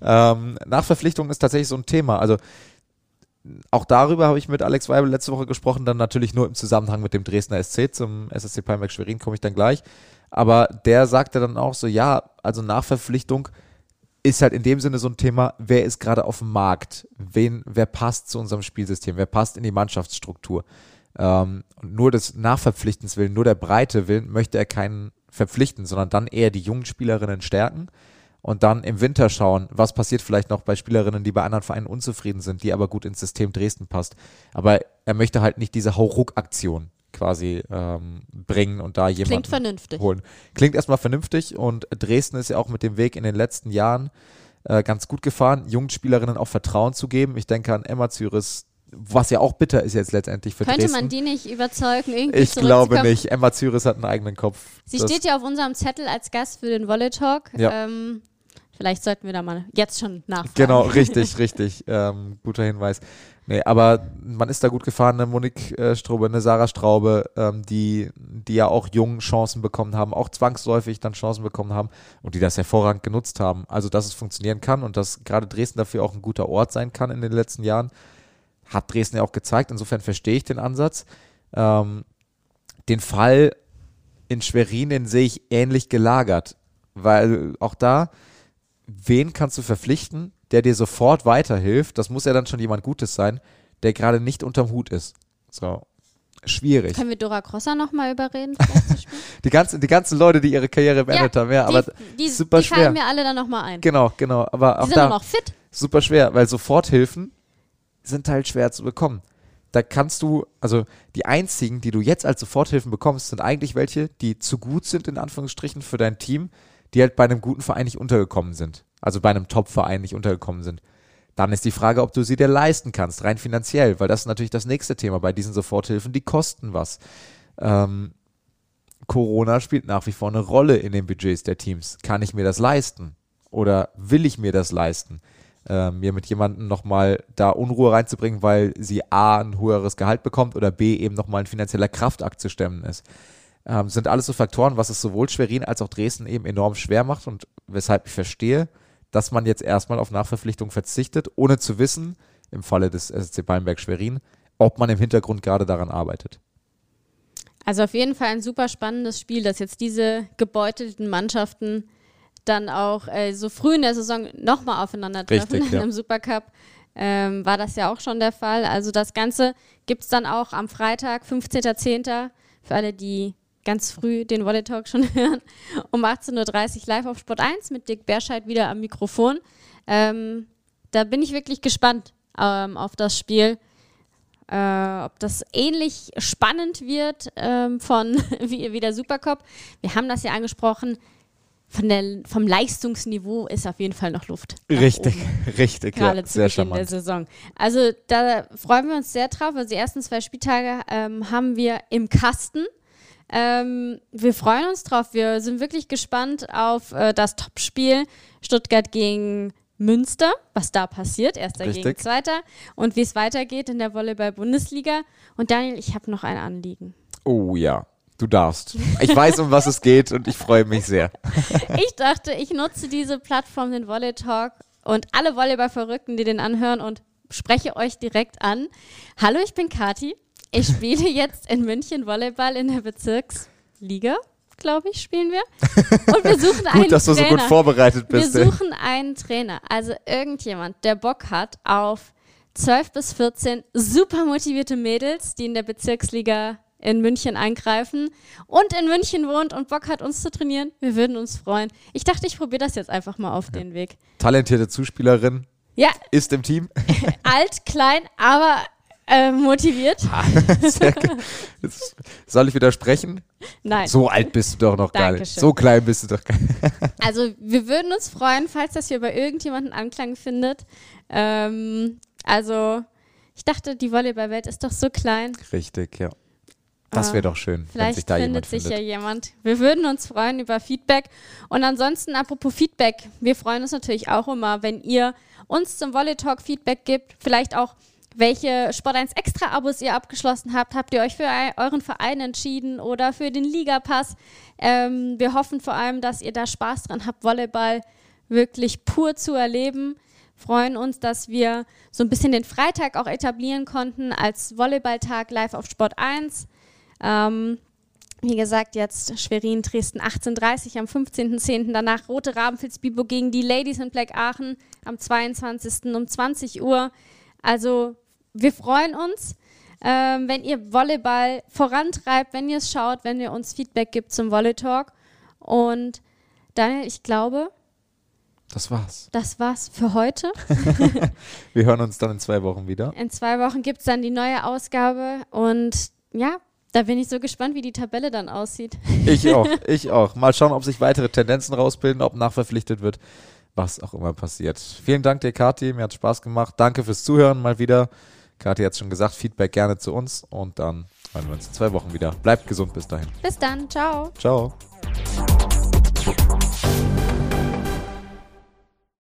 C: Ja. *laughs* ähm, Nachverpflichtung ist tatsächlich so ein Thema. Also auch darüber habe ich mit Alex Weibel letzte Woche gesprochen, dann natürlich nur im Zusammenhang mit dem Dresdner SC, zum SSC Palmberg Schwerin komme ich dann gleich. Aber der sagte dann auch so, ja, also Nachverpflichtung ist halt in dem Sinne so ein Thema, wer ist gerade auf dem Markt, wen, wer passt zu unserem Spielsystem, wer passt in die Mannschaftsstruktur. Ähm, nur des Nachverpflichtens willen, nur der Breite willen, möchte er keinen verpflichten, sondern dann eher die jungen Spielerinnen stärken. und dann im Winter schauen, was passiert vielleicht noch bei Spielerinnen, die bei anderen Vereinen unzufrieden sind, die aber gut ins System Dresden passt. Aber er möchte halt nicht diese Hauruck-Aktion quasi ähm, bringen und da jemanden Klingt vernünftig. holen. Klingt erstmal vernünftig und Dresden ist ja auch mit dem Weg in den letzten Jahren äh, ganz gut gefahren, jungen Spielerinnen auch Vertrauen zu geben. Ich denke an Emma Züris, was ja auch bitter ist jetzt letztendlich für
B: Könnte
C: Dresden.
B: man die nicht überzeugen, irgendwie
C: Ich glaube nicht. Emma Züris hat einen eigenen Kopf.
B: Sie steht ja auf unserem Zettel als Gast für den Volley Talk. Ja. Ähm, vielleicht sollten wir da mal jetzt schon nachfragen.
C: Genau, richtig, *laughs* richtig. Ähm, guter Hinweis. Nee, aber man ist da gut gefahren, eine Monique äh, Straube, eine Sarah Straube, ähm, die, die ja auch jungen Chancen bekommen haben, auch zwangsläufig dann Chancen bekommen haben und die das hervorragend genutzt haben. Also, dass es funktionieren kann und dass gerade Dresden dafür auch ein guter Ort sein kann in den letzten Jahren, hat Dresden ja auch gezeigt. Insofern verstehe ich den Ansatz. Ähm, den Fall in Schwerin, den sehe ich ähnlich gelagert, weil auch da, wen kannst du verpflichten, der dir sofort weiterhilft, das muss ja dann schon jemand Gutes sein, der gerade nicht unterm Hut ist. So. Schwierig.
B: Können wir Dora Crosser nochmal überreden? *laughs*
C: die, ganzen, die ganzen Leute, die ihre Karriere beendet ja, haben, ja, die, aber
B: die,
C: super
B: die
C: schwer.
B: Die fallen mir alle dann nochmal ein.
C: Genau, genau. Aber die auch
B: sind
C: da
B: noch fit.
C: Super schwer, weil Soforthilfen sind halt schwer zu bekommen. Da kannst du, also die einzigen, die du jetzt als Soforthilfen bekommst, sind eigentlich welche, die zu gut sind, in Anführungsstrichen, für dein Team, die halt bei einem guten Verein nicht untergekommen sind also bei einem Top-Verein nicht untergekommen sind. Dann ist die Frage, ob du sie dir leisten kannst, rein finanziell, weil das ist natürlich das nächste Thema bei diesen Soforthilfen, die kosten was. Ähm, Corona spielt nach wie vor eine Rolle in den Budgets der Teams. Kann ich mir das leisten? Oder will ich mir das leisten? Äh, mir mit jemandem nochmal da Unruhe reinzubringen, weil sie A, ein höheres Gehalt bekommt oder B, eben nochmal ein finanzieller Kraftakt zu stemmen ist. Ähm, sind alles so Faktoren, was es sowohl Schwerin als auch Dresden eben enorm schwer macht und weshalb ich verstehe, dass man jetzt erstmal auf Nachverpflichtung verzichtet, ohne zu wissen, im Falle des SC Palmberg Schwerin, ob man im Hintergrund gerade daran arbeitet.
B: Also auf jeden Fall ein super spannendes Spiel, dass jetzt diese gebeutelten Mannschaften dann auch äh, so früh in der Saison nochmal aufeinandertreffen
C: Richtig, *laughs* ja.
B: im Supercup. Ähm, war das ja auch schon der Fall. Also das Ganze gibt es dann auch am Freitag, 15.10. Für alle, die ganz früh den Volley Talk schon *laughs* hören. Um 18.30 Uhr live auf Sport 1 mit Dick Berscheid wieder am Mikrofon. Ähm, da bin ich wirklich gespannt ähm, auf das Spiel. Äh, ob das ähnlich spannend wird ähm, von *laughs* wie, wie der Supercup. Wir haben das ja angesprochen. Von der, vom Leistungsniveau ist auf jeden Fall noch Luft.
C: Richtig, *laughs* richtig.
B: Gerade ja, zu Beginn charmant. der Saison. Also da freuen wir uns sehr drauf. Also die ersten zwei Spieltage ähm, haben wir im Kasten. Ähm, wir freuen uns drauf. Wir sind wirklich gespannt auf äh, das Topspiel Stuttgart gegen Münster, was da passiert, erster Richtig. gegen zweiter und wie es weitergeht in der Volleyball-Bundesliga. Und Daniel, ich habe noch ein Anliegen.
C: Oh ja, du darfst. Ich weiß, um was es geht und ich freue mich sehr. *laughs*
B: ich dachte, ich nutze diese Plattform, den Volley Talk und alle Volleyball-Verrückten, die den anhören und spreche euch direkt an. Hallo, ich bin Kati. Ich spiele jetzt in München Volleyball in der Bezirksliga, glaube ich, spielen wir. Und wir suchen
C: gut,
B: einen Trainer.
C: dass du so gut vorbereitet bist.
B: Wir suchen einen Trainer, also irgendjemand, der Bock hat auf 12 bis 14 super motivierte Mädels, die in der Bezirksliga in München eingreifen und in München wohnt und Bock hat, uns zu trainieren. Wir würden uns freuen. Ich dachte, ich probiere das jetzt einfach mal auf ja. den Weg.
C: Talentierte Zuspielerin.
B: Ja.
C: Ist im Team. *laughs*
B: Alt, klein, aber äh, motiviert. *laughs*
C: Soll ich widersprechen?
B: Nein.
C: So alt bist du doch noch gar nicht. So klein bist du doch gar nicht. *laughs*
B: also wir würden uns freuen, falls das hier bei irgendjemandem Anklang findet. Ähm, also ich dachte, die Volleyballwelt ist doch so klein.
C: Richtig, ja. Das wäre doch schön,
B: Vielleicht
C: wenn sich da
B: findet
C: jemand
B: sich
C: findet.
B: ja jemand. Wir würden uns freuen über Feedback. Und ansonsten, apropos Feedback, wir freuen uns natürlich auch immer, wenn ihr uns zum Volley Talk Feedback gibt. Vielleicht auch welche Sport 1 Extra-Abos ihr abgeschlossen habt. Habt ihr euch für euren Verein entschieden oder für den Ligapass? Ähm, wir hoffen vor allem, dass ihr da Spaß dran habt, Volleyball wirklich pur zu erleben. Freuen uns, dass wir so ein bisschen den Freitag auch etablieren konnten als Volleyballtag live auf Sport 1. Ähm, wie gesagt, jetzt Schwerin, Dresden 18.30 am 15.10. Danach Rote Rabenfels Bibo gegen die Ladies in Black Aachen am 22. um 20 Uhr. Also wir freuen uns, ähm, wenn ihr Volleyball vorantreibt, wenn ihr es schaut, wenn ihr uns Feedback gibt zum Volley Talk. Und Daniel, ich glaube,
C: Das war's.
B: Das war's für heute. *laughs*
C: Wir hören uns dann in zwei Wochen wieder.
B: In zwei Wochen gibt es dann die neue Ausgabe und ja, da bin ich so gespannt, wie die Tabelle dann aussieht.
C: Ich auch, *laughs* ich auch. Mal schauen, ob sich weitere Tendenzen rausbilden, ob nachverpflichtet wird, was auch immer passiert. Vielen Dank Kathi. Mir hat Spaß gemacht. Danke fürs Zuhören mal wieder. Kathi hat schon gesagt, Feedback gerne zu uns und dann hören wir uns in zwei Wochen wieder. Bleibt gesund bis dahin.
B: Bis dann. Ciao.
C: Ciao.